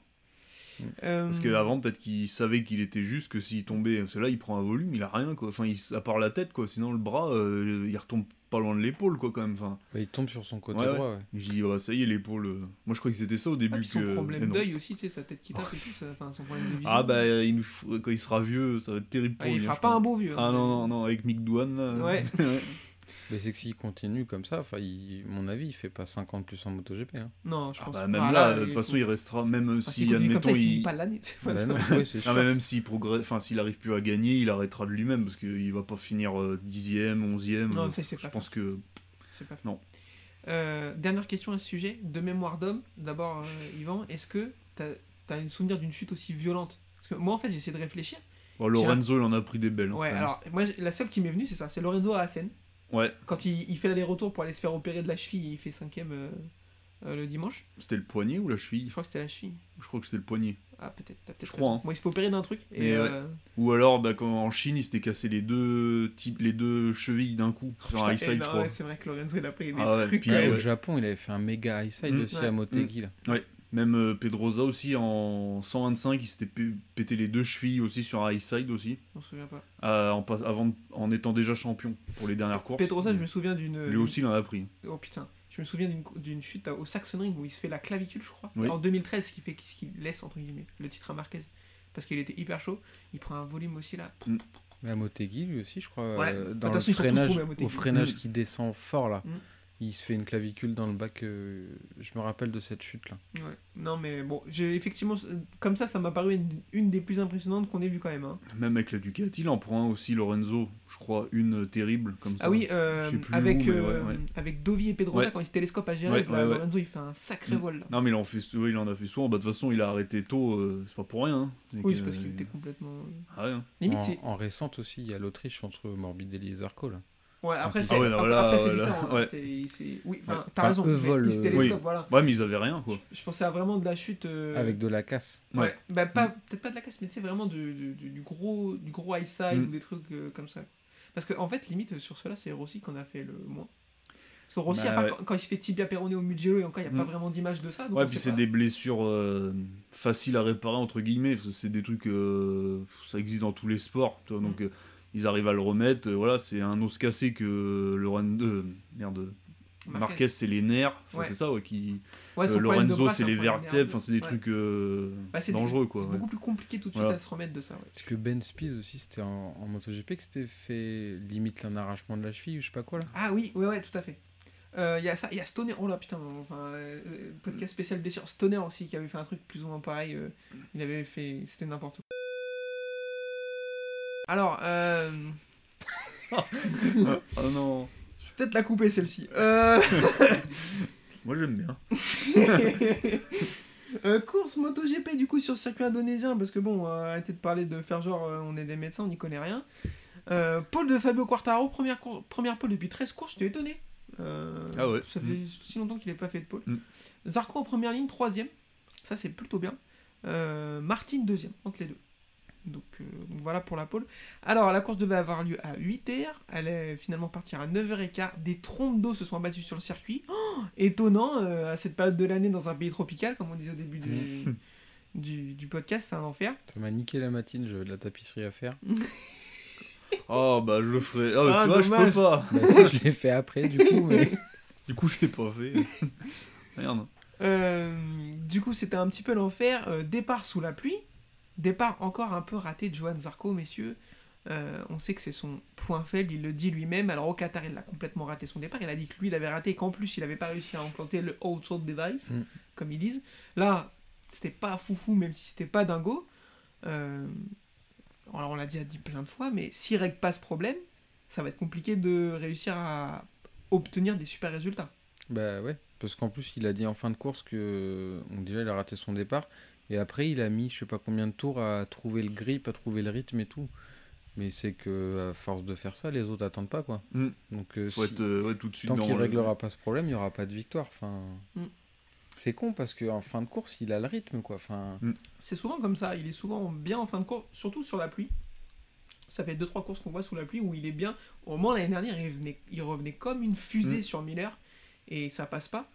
Euh, Parce qu'avant, peut-être qu'il savait qu'il était juste, que s'il tombait, parce que là, il prend un volume, il a rien, quoi. Enfin, il, à part la tête, quoi. Sinon, le bras, euh, il retombe pas loin de l'épaule, quoi, quand même. Enfin, Bah, il tombe sur son côté Ouais, droit. ouais. je dis, bah, ça y est, l'épaule. euh, Moi, je croyais que c'était ça au ah, début. puis son que... problème d'œil aussi, tu sais, sa tête qui tape et tout, ça- enfin son problème de vision. Ah, bah, il nous quand il sera vieux, ça va être terrible Ah, pour il lui. fera je pas un bon vieux. Ah hein. non, non, non, avec Mick Douane, là. Ouais. Mais c'est que s'il continue comme ça, enfin, il- mon avis, il fait pas 50 plus en MotoGP. Hein. Non, je Ah, pense bah, pas. même Ah, là, de il toute façon, il restera, même enfin, si, comme ça, admettons, il finit il. pas l'année. Bah non, Ah, mais même s'il progresse, enfin, s'il arrive plus à gagner, il arrêtera de lui-même parce qu'il va pas finir euh, dixième, onzième. Non, euh, ça, il je pas pense que C'est pas fait. Non. Euh, dernière question à ce sujet, de mémoire d'homme. D'abord, euh, Yvan, est-ce que t'as as un souvenir d'une chute aussi violente? Parce que moi, en fait, j'ai essayé de réfléchir. bon, Lorenzo, il en a pris des belles. hein, Ouais, alors, moi, la seule qui m'est venue, c'est ça c'est Lorenzo à Assen. Ouais, Quand il, il fait l'aller-retour pour aller se faire opérer de la cheville, il fait cinquième euh, euh, le dimanche. c'était le poignet ou la Je cheville crois que c'était la cheville. Je crois que c'était le poignet. Ah, peut-être. t'as peut-être Je crois, hein. Bon, il se fait opérer d'un truc. Et, ouais. euh, Ou alors, bah, quand en Chine, il s'était cassé les deux types, les deux chevilles d'un coup sur putain, un high side, non, je crois. ouais, c'est vrai que Lorenzo, il a pris des Ah ouais, trucs. puis, même. au ouais. Japon, il avait fait un méga high side Mm. aussi Ouais. à Motegi. Là. Même euh, Pedrosa aussi en 125, il s'était pété les deux chevilles aussi sur un high side aussi, Je m'en souviens pas. euh, en, pas- avant, en étant déjà champion pour les dernières courses. Pedrosa, je me souviens d'une. Lui aussi, il en a pris. Oh putain, je me souviens d'une- d'une chute au Saxon Ring où il se fait la clavicule, je crois. Oui. En 2013, ce qui fait ce qui laisse entre guillemets le titre à Marquez parce qu'il était hyper chaud. Il prend un volume aussi là. Mais à Motegi, lui aussi, je crois, Ouais. euh, dans le freinage, tombés à Motegi. au freinage Mm. qui descend fort là, Mm. Il se fait une clavicule dans le bac. euh, je me rappelle de cette chute là. Ouais. Non mais bon, j'ai effectivement comme ça, ça m'a paru une, une des plus impressionnantes qu'on ait vu quand même. hein. Même avec la Ducati, il en prend un aussi, Lorenzo. Je crois une euh, terrible comme ça. Ah oui, euh, Je sais plus avec où, mais euh, ouais, ouais. avec Dovi et Pedrosa Ouais. quand ils se télescopent à là, ouais. Lorenzo il fait un sacré Mm. vol là. Non, mais il en, fait, il en a fait souvent. Bah, de toute façon, il a arrêté tôt, euh, c'est pas pour rien. hein. Oui, c'est parce qu'il était complètement. Ah hein. Limite, en, en récente aussi, il y a l'Autriche entre Morbidelli et Zarco là. Ouais, après, Ah c'est ouais, après, c'est ouais, là, différent. hein. ouais. Oui, enfin, Ouais. t'as Enfin, raison. eux mais volent, ils se télescopent, oui. voilà. Ouais, mais ils avaient rien, quoi. Je pensais à vraiment de la chute. euh, Avec de la casse. Ouais. Ouais. Bah, pas, peut-être pas de la casse, mais tu sais, vraiment du, du, gros, du gros high side Mm. ou des trucs euh, comme ça. Parce qu'en en fait, limite, sur cela, c'est Rossi qu'on a fait le moins. Parce que Rossi, Bah, quand, quand il se fait tibia péroné au Mugello, et encore, il n'y a pas Mm. vraiment d'image de ça. Donc Ouais, puis c'est pas. des blessures euh, faciles à réparer, entre guillemets. que C'est des trucs. euh, ça existe dans tous les sports. tu vois, donc, Mm. Euh, ils arrivent à le remettre. euh, voilà, c'est un os cassé que Loren... euh, merde. Marquez. Marquez, c'est les nerfs. Enfin, Ouais. C'est ça, ouais. Qui... Ouais, euh, Lorenzo, c'est les vertèbres. Enfin, c'est des Ouais. trucs euh, Bah, dangereux, quoi. C'est ouais. beaucoup plus compliqué tout de suite Voilà. à se remettre de ça. Ouais. Parce que Ben Spies aussi, c'était en, en MotoGP que c'était fait limite un arrachement de la cheville ou je sais pas quoi là. Ah oui, ouais, ouais, tout à fait. Euh, Il y a ça, il y a Stoner, oh là putain, enfin, euh, euh, podcast spécial blessure. Stoner aussi qui avait fait un truc plus ou moins pareil. euh, il avait fait, c'était n'importe quoi. Alors, euh, Ah non. je vais peut-être la couper celle-ci. Euh... Moi, j'aime bien. Euh, course MotoGP du coup sur le circuit indonésien parce que bon, euh, arrêtez de parler de faire genre euh, on est des médecins, on n'y connaît rien. Pole de Fabio Quartaro, première, première pole depuis 13 courses, j'étais étonné. Ah ouais. Ça fait si longtemps qu'il n'ait pas fait de pole. Mm. Zarco en première ligne, troisième, ça c'est plutôt bien. Euh, Martin deuxième, entre les deux. Donc euh, voilà pour la pole. Alors la course devait avoir lieu à 8h, elle est finalement partie à 9h15. Des trompes d'eau se sont abattues sur le circuit. Oh, étonnant euh, à cette période de l'année dans un pays tropical, comme on disait au début du, du, du podcast, c'est un enfer. Ça m'a niqué la matinée, j'avais de la tapisserie à faire. Oh bah je le ferai. Oh, Ah, tu vois, je dommage. peux pas. Bah, si, je l'ai fait après, du coup, mais. Du coup, je l'ai pas fait. Merde. Euh, du coup, c'était un petit peu l'enfer. Euh, départ sous la pluie. Départ encore un peu raté de Johan Zarco, messieurs. Euh, on sait que c'est son point faible, il le dit lui-même. Alors au Qatar, il a complètement raté son départ. Il a dit que lui, il avait raté et qu'en plus, il n'avait pas réussi à implanter le Hold Short Device, Mm. comme ils disent. Là, c'était pas foufou, même si c'était pas dingo. Euh, alors on l'a déjà dit plein de fois, mais s'il règle pas ce problème, ça va être compliqué de réussir à obtenir des super résultats. Bah ouais, parce qu'en plus, il a dit en fin de course que. donc déjà, il a raté son départ. Et après, il a mis je sais pas combien de tours à trouver le grip, à trouver le rythme et tout. Mais c'est que à force de faire ça, les autres attendent pas quoi. Mm. Donc euh, Faut si- être euh, ouais, tout de suite tant qu'il le- réglera pas ce problème, il y aura pas de victoire. Enfin, Mm. c'est con parce qu'en fin de course, il a le rythme quoi. Enfin, C'est souvent comme ça, il est souvent bien en fin de course, surtout sur la pluie. Ça fait 2-3 courses qu'on voit sous la pluie où il est bien. Au moins l'année dernière, il revenait, il revenait comme une fusée Mm. sur Miller et ça passe pas.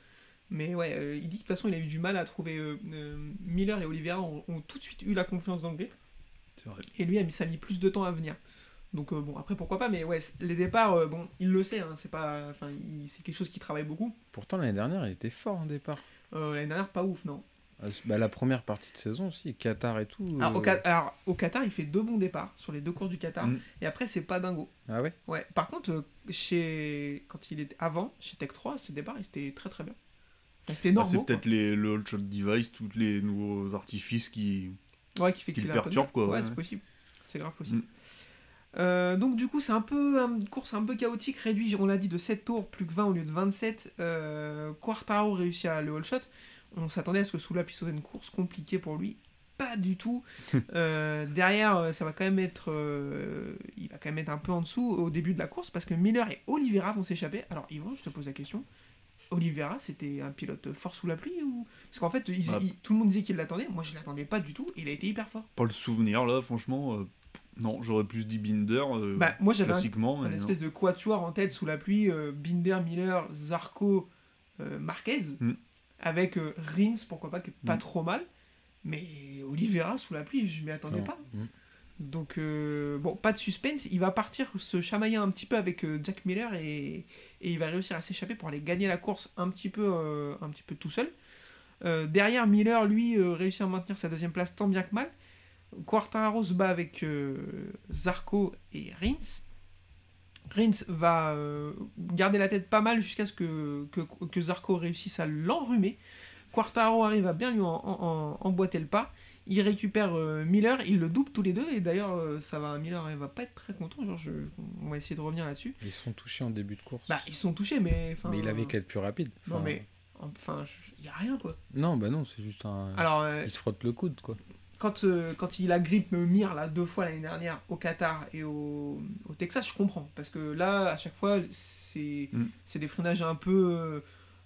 Mais ouais, euh, il dit que de toute façon, il a eu du mal à trouver. euh, euh, Miller et Oliveira ont, ont tout de suite eu la confiance dans le grip vrai. et lui, a mis- ça a mis plus de temps à venir. Donc euh, bon, après pourquoi pas, mais ouais, les départs, bon, il le sait, hein, c'est pas, enfin, c'est quelque chose qui travaille beaucoup. pourtant l'année dernière, il était fort en départ. Euh, L'année dernière, pas ouf, non. Ah, Bah, la première partie de saison aussi, Qatar et tout. Alors, au, alors, au Qatar, il fait deux bons départs sur les deux courses du Qatar, Mm. et après, c'est pas dingo. Ah ouais? Ouais, par contre, chez... quand il était avant, chez Tech 3, ses départs, c'était très très bien. Ah, c'est peut-être les, le Shot Device, tous les nouveaux artifices qui. Ouais, qui fait qui qu'il le a un peu de perturbe, mal. quoi, Ouais, ouais, c'est possible. C'est grave possible. Mm. Euh, donc du coup c'est un peu une course un peu chaotique, réduit, on l'a dit, de 7 tours, plus que 20 au lieu de 27. Euh, Quartaro réussit à le all shot. On s'attendait à ce que Soula puisse sauter une course compliquée pour lui. Pas du tout. Euh, derrière, euh, ça va quand même être, il va quand même être un peu en dessous au début de la course parce que Miller et Oliveira vont s'échapper. Alors Yvan, je te pose la question. Oliveira, c'était un pilote fort sous la pluie ou parce qu'en fait, il- Bah. il- tout le monde disait qu'il l'attendait. Moi, je l'attendais pas du tout. Et il a été hyper fort. Pas le souvenir là, franchement. euh, Non, j'aurais plus dit Binder. euh, Bah, moi, j'avais un, espèce de quatuor en tête sous la pluie, euh, Binder, Miller, Zarco, euh, Marquez, Mm. avec euh, Rins, pourquoi pas, qui est pas Mm. trop mal, mais Oliveira sous la pluie, je m'y attendais Non. pas. Mm. Donc, euh, bon, pas de suspense, il va partir se chamailler un petit peu avec euh, Jack Miller et, et il va réussir à s'échapper pour aller gagner la course un petit peu, euh, un petit tout seul. Euh, derrière, Miller, lui, euh, réussit à maintenir sa deuxième place tant bien que mal. Quartararo se bat avec Zarco et Rins. Rins va garder la tête pas mal jusqu'à ce que, que, Zarco réussisse à l'enrhumer. Quartaro arrive à bien lui en- emboîter le pas. Il récupère euh, Miller, il le double tous les deux. Et d'ailleurs, euh, ça va, Miller il va pas être très content. Genre, je- on va essayer de revenir là-dessus. Ils sont touchés en début de course. Bah, ils sont touchés, mais. mais il avait qu'à être plus rapide. Non, mais. Enfin, il y a rien quoi. Non, bah non, c'est juste un. Alors, euh, Il se frotte le coude, quoi. quand, quand il a grippe Mir là deux fois l'année dernière au Qatar et au, au Texas, je comprends parce que là à chaque fois c'est Mm. des freinages un peu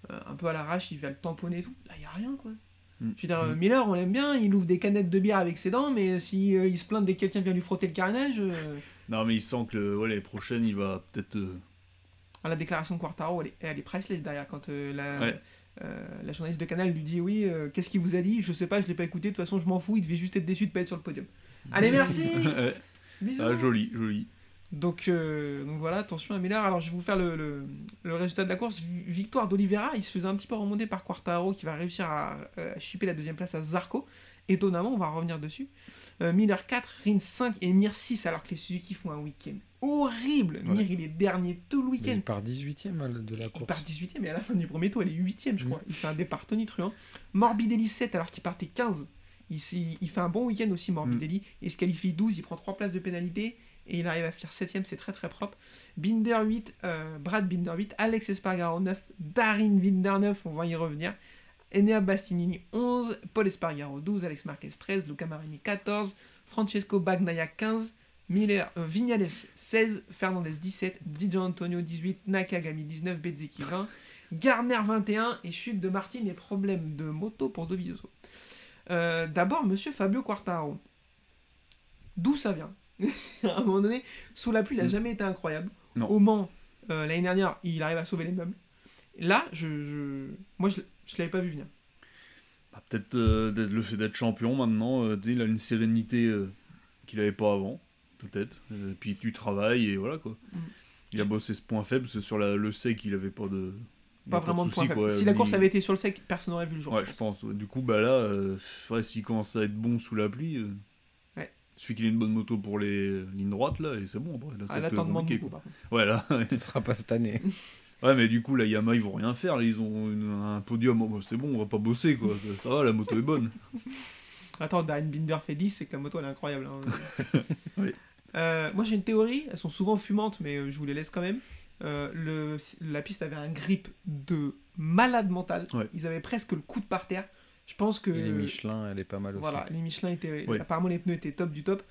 un peu à l'arrache, il va le tamponner et tout. Là il y a rien quoi. Mm. Je veux dire, euh, Miller, on l'aime bien, il ouvre des canettes de bière avec ses dents, mais si euh, il se plaint dès que quelqu'un vient lui frotter le carénage, euh, Non, mais il sent que le- ouais, l'année prochaine, il va peut-être. euh, ah, la déclaration de Quartaro, elle est, elle est priceless derrière quand euh, la, Ouais. euh, la journaliste de Canal lui dit oui, euh, qu'est-ce qu'il vous a dit? Je sais pas, je l'ai pas écouté, de toute façon je m'en fous, il devait juste être déçu de pas être sur le podium. Allez, merci. Bisous Ah, joli, joli. Donc, euh, donc voilà, attention à Miller. Alors je vais vous faire le, le- le résultat de la course. Vi- Victoire d'Olivera, il se faisait un petit peu remonter par Quartaro qui va réussir à, euh, chipper la deuxième place à Zarco. Étonnamment, on va revenir dessus. Euh, Miller 4, Rins 5 et Mir 6 alors que les Suzuki font un week-end horrible. Mir il est dernier tout le week-end. il part 18ème à la- de la Il course. part 18ème et à la fin du premier tour, il est 8ème, je Mm. crois. Il fait un départ tonitruant. Morbidelli 7 alors qu'il partait 15. Il, il- il fait un bon week-end aussi, Morbidelli. Il se qualifie 12, il prend 3 places de pénalité et il arrive à faire 7ème, c'est très très propre. Binder 8, euh, Brad Binder 8, Alex Espargaro 9, Darin Binder 9, on va y revenir. Enea Bastianini 11, Paul Espargaro 12, Alex Marquez 13, Luca Marini 14, Francesco Bagnaia 15, Miller, euh, Vignales 16, Fernandez 17, Di Antonio 18, Nakagami 19, Bezzecchi 20, Garner 21 et chute de Martin et problème de moto pour Dovizioso. Euh, D'abord, monsieur Fabio Quartaro. d'où ça vient? à un moment donné, sous la pluie, il n'a Mm. jamais été incroyable. Non. Au Mans, euh, l'année dernière, il arrive à sauver les meubles. Là, je, je- moi, je, je l'avais pas vu venir. Bah, Peut-être euh, le fait d'être champion maintenant, euh, il a une sérénité qu'il avait pas avant, peut-être. Puis tu travailles et voilà quoi. Mm. Il a bossé ce point faible, c'est sur la, le sec, il avait pas de. Pas vraiment de point faible. quoi. Si la course avait été sur le sec, personne n'aurait vu le jour. Ouais, je pense. Du coup, bah là, ouais, s'il commence à être bon sous la pluie, suffit qu'il ait une bonne moto pour les lignes droites là, et c'est bon. Après, là, Ah, ça là, peut t'en demandes beaucoup. Ouais, là. Ce sera pas cette année. Ouais, mais du coup, la Yamaha, ils vont rien faire. Là, ils ont une- un podium. Oh, bah, c'est bon, on va pas bosser, quoi. Ça, ça va, la moto est bonne. Attends, Darren Binder fait 10, c'est que la moto elle est incroyable. hein. Oui. Euh, moi j'ai une théorie, elles sont souvent fumantes, mais euh, je vous les laisse quand même. Euh, le, la piste avait un grip de malade mental. Ouais. Ils avaient presque le coude par terre. Je pense que. Et les Michelin, elle est pas mal aussi. Voilà, les Michelin étaient. Apparemment, les pneus étaient top du top.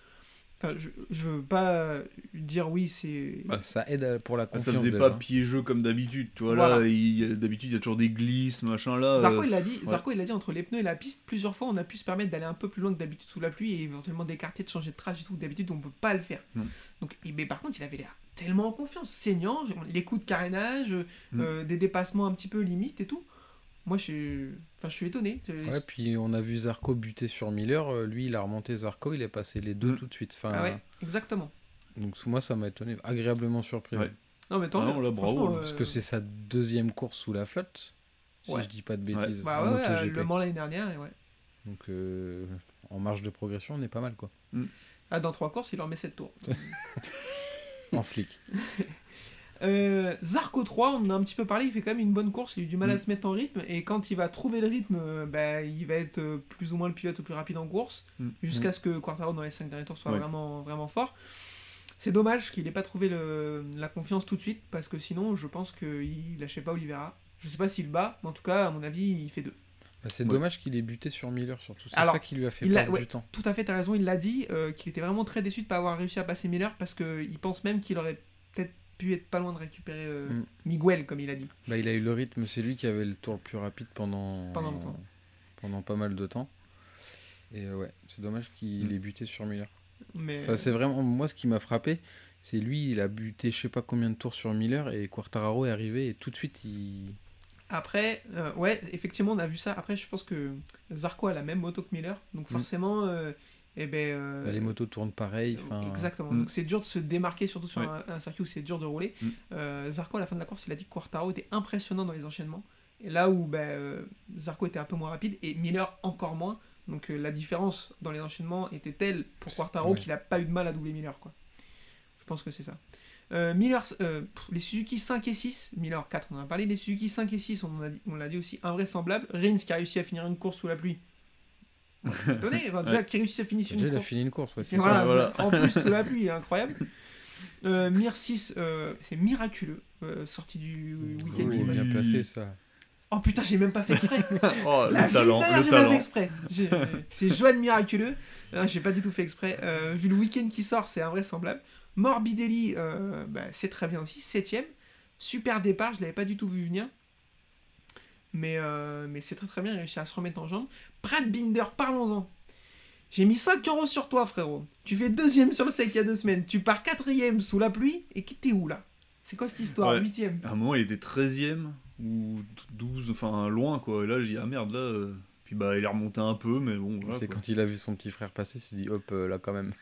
Enfin, je, je veux pas dire oui, c'est. Bah, ça aide pour la Ah, confiance. ça faisait pas piégeux comme d'habitude. Tu vois, Voilà. là, d'habitude, il y a toujours des glisses, machin là. Zarco, euh, il l'a dit, ouais. Zarco, il a dit entre les pneus et la piste, plusieurs fois, on a pu se permettre d'aller un peu plus loin que d'habitude sous la pluie et éventuellement d'écarter, de changer de trace et tout. D'habitude, on peut pas le faire. Non. Donc, mais par contre, il avait l'air tellement en confiance, saignant, les coups de carénage, Mm. euh, des dépassements un petit peu limite et tout. Moi, je suis, enfin, je suis étonné. Ouais, puis on a vu Zarco buter sur Miller. euh, Lui, il a remonté Zarco, il est passé les deux Mm. tout de suite. Enfin, Ah ouais, exactement. Donc moi, ça m'a étonné, agréablement surpris. Ouais. Non, mais tant Ah mieux. non, là, bravo, Parce euh, que c'est sa deuxième course sous la flotte, si Ouais. je dis pas de bêtises. Bah en ouais, ouais, MotoGP. le Mans l'année dernière, et ouais. Donc euh, en marge de progression, on est pas mal quoi. Ah, dans trois courses, il en met 7 tours. En slick. Euh, Zarco 3, on en a un petit peu parlé, il fait quand même une bonne course, il a eu du mal à Mm. se mettre en rythme, et quand il va trouver le rythme, bah, il va être euh, plus ou moins le pilote le plus rapide en course, Mm. jusqu'à ce que Quartaro dans les 5 derniers tours soit Ouais. vraiment, vraiment fort. C'est dommage qu'il n'ait pas trouvé le- la confiance tout de suite, parce que sinon, je pense qu'il lâchait pas Oliveira. Je sais pas s'il bat, mais en tout cas, à mon avis, il fait deux. Bah, c'est Ouais. dommage qu'il ait buté sur Miller surtout. C'est Alors, ça qui lui a fait il a- perdre ouais. du temps. Tout à fait, t'as raison, il l'a dit, euh, qu'il était vraiment très déçu de pas avoir réussi à passer Miller, parce qu'il pense même qu'il aurait peut-être pu être pas loin de récupérer euh, Mm. Miguel, comme il a dit. Bah, il a eu le rythme, c'est lui qui avait le tour le plus rapide pendant, Pendant pendant pas mal de temps. Et euh, ouais, c'est dommage qu'il Mm. ait buté sur Miller. Mais, Enfin, c'est vraiment moi ce qui m'a frappé, c'est lui, il a buté je sais pas combien de tours sur Miller et Quartararo est arrivé et tout de suite il. Après, euh, ouais, effectivement, on a vu ça. Après, je pense que Zarco a la même moto que Miller, donc Mm. forcément, euh, eh ben, euh, Bah, les motos tournent pareil. Exactement. Mm. Donc c'est dur de se démarquer, surtout sur Ouais. un, un circuit où c'est dur de rouler. Mm. Euh, Zarco, à la fin de la course, il a dit que Quartaro était impressionnant dans les enchaînements. Et là où ben, euh, Zarco était un peu moins rapide et Miller encore moins. Donc euh, la différence dans les enchaînements était telle pour Quartaro Ouais. qu'il n'a pas eu de mal à doubler Miller. Quoi. Je pense que c'est ça. Euh, Miller, euh, pff, les Suzuki 5 et 6, Miller 4, on en a parlé. Les Suzuki 5 et 6, on en a dit- on l'a dit aussi, invraisemblable. Rins qui a réussi à finir une course sous la pluie. Étonné, enfin, déjà Ouais. qui réussit à finir une déjà il a course. fini une course. Ouais, c'est Et ça. voilà, voilà. En plus, sous la pluie, incroyable. Euh, Mir 6, euh, c'est miraculeux, euh, sorti du week-end. Oh, qui va- bien Oui. placé ça. Oh putain, j'ai même pas fait exprès. Oh, La le talent, mère, le j'ai pas fait talent. exprès. J'ai- C'est Joanne miraculeux. Non, j'ai pas du tout fait exprès. Euh, vu le week-end qui sort, c'est invraisemblable. Morbidelli, euh, bah, c'est très bien aussi, 7ème. Super départ, je l'avais pas du tout vu venir. Mais, euh, mais c'est très très bien, il a réussi à se remettre en jambe. Brad Binder, parlons-en. J'ai mis 5 euros sur toi, frérot. Tu fais deuxième sur le sec il y a deux semaines. Tu pars quatrième sous la pluie. Et qui t'es où là? C'est quoi cette histoire Ouais. Huitième? À un moment, il était 13ème ou 12, enfin loin quoi. Et là, j'ai dit, ah merde, là. euh, Puis bah, il est remonté un peu, mais bon. Voilà, c'est quand il a vu son petit frère passer, il s'est dit hop euh, là quand même.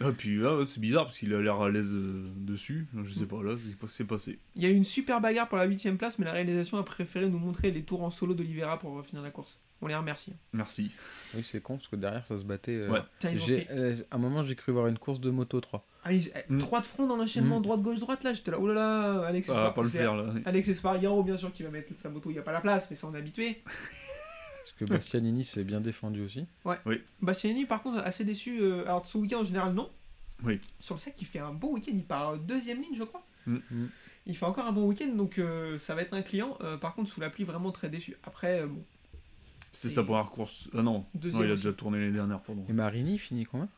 Ah, puis là, c'est bizarre parce qu'il a l'air à l'aise euh, dessus. Je sais pas, là, c'est pas- c'est passé. Il y a eu une super bagarre pour la huitième place, mais la réalisation a préféré nous montrer les tours en solo d'Olivera pour finir la course. On les remercie. Merci. Oui c'est con parce que derrière ça se battait. euh, Ouais. Tiens, ils ont j'ai- fait... euh, à un moment j'ai cru voir une course de moto 3. Ah, ils... eh, Mm. Trois de front dans l'enchaînement, Mm. droite, gauche, droite, là, j'étais là, oh là là, Alex Ça va pas le c'est- faire là. Alex Espargaro, bien sûr, qui va mettre sa moto, il n'y a pas la place, mais ça on est habitué. Parce que Bastianini s'est bien défendu aussi. Bastianini, par contre, assez déçu. euh, Alors, ce week-end, en général, non. Oui. Sur le sec, il fait un bon week-end. Il part euh, deuxième ligne, je crois. Mm. Mm. Il fait encore un bon week-end, donc euh, ça va être un client. Euh, par contre, sous la pluie, vraiment très déçu. Après, euh, bon, C'était sa première course. Ah non, Deuxième non il a déjà tourné l'année dernière, pardon. Et Marini finit combien?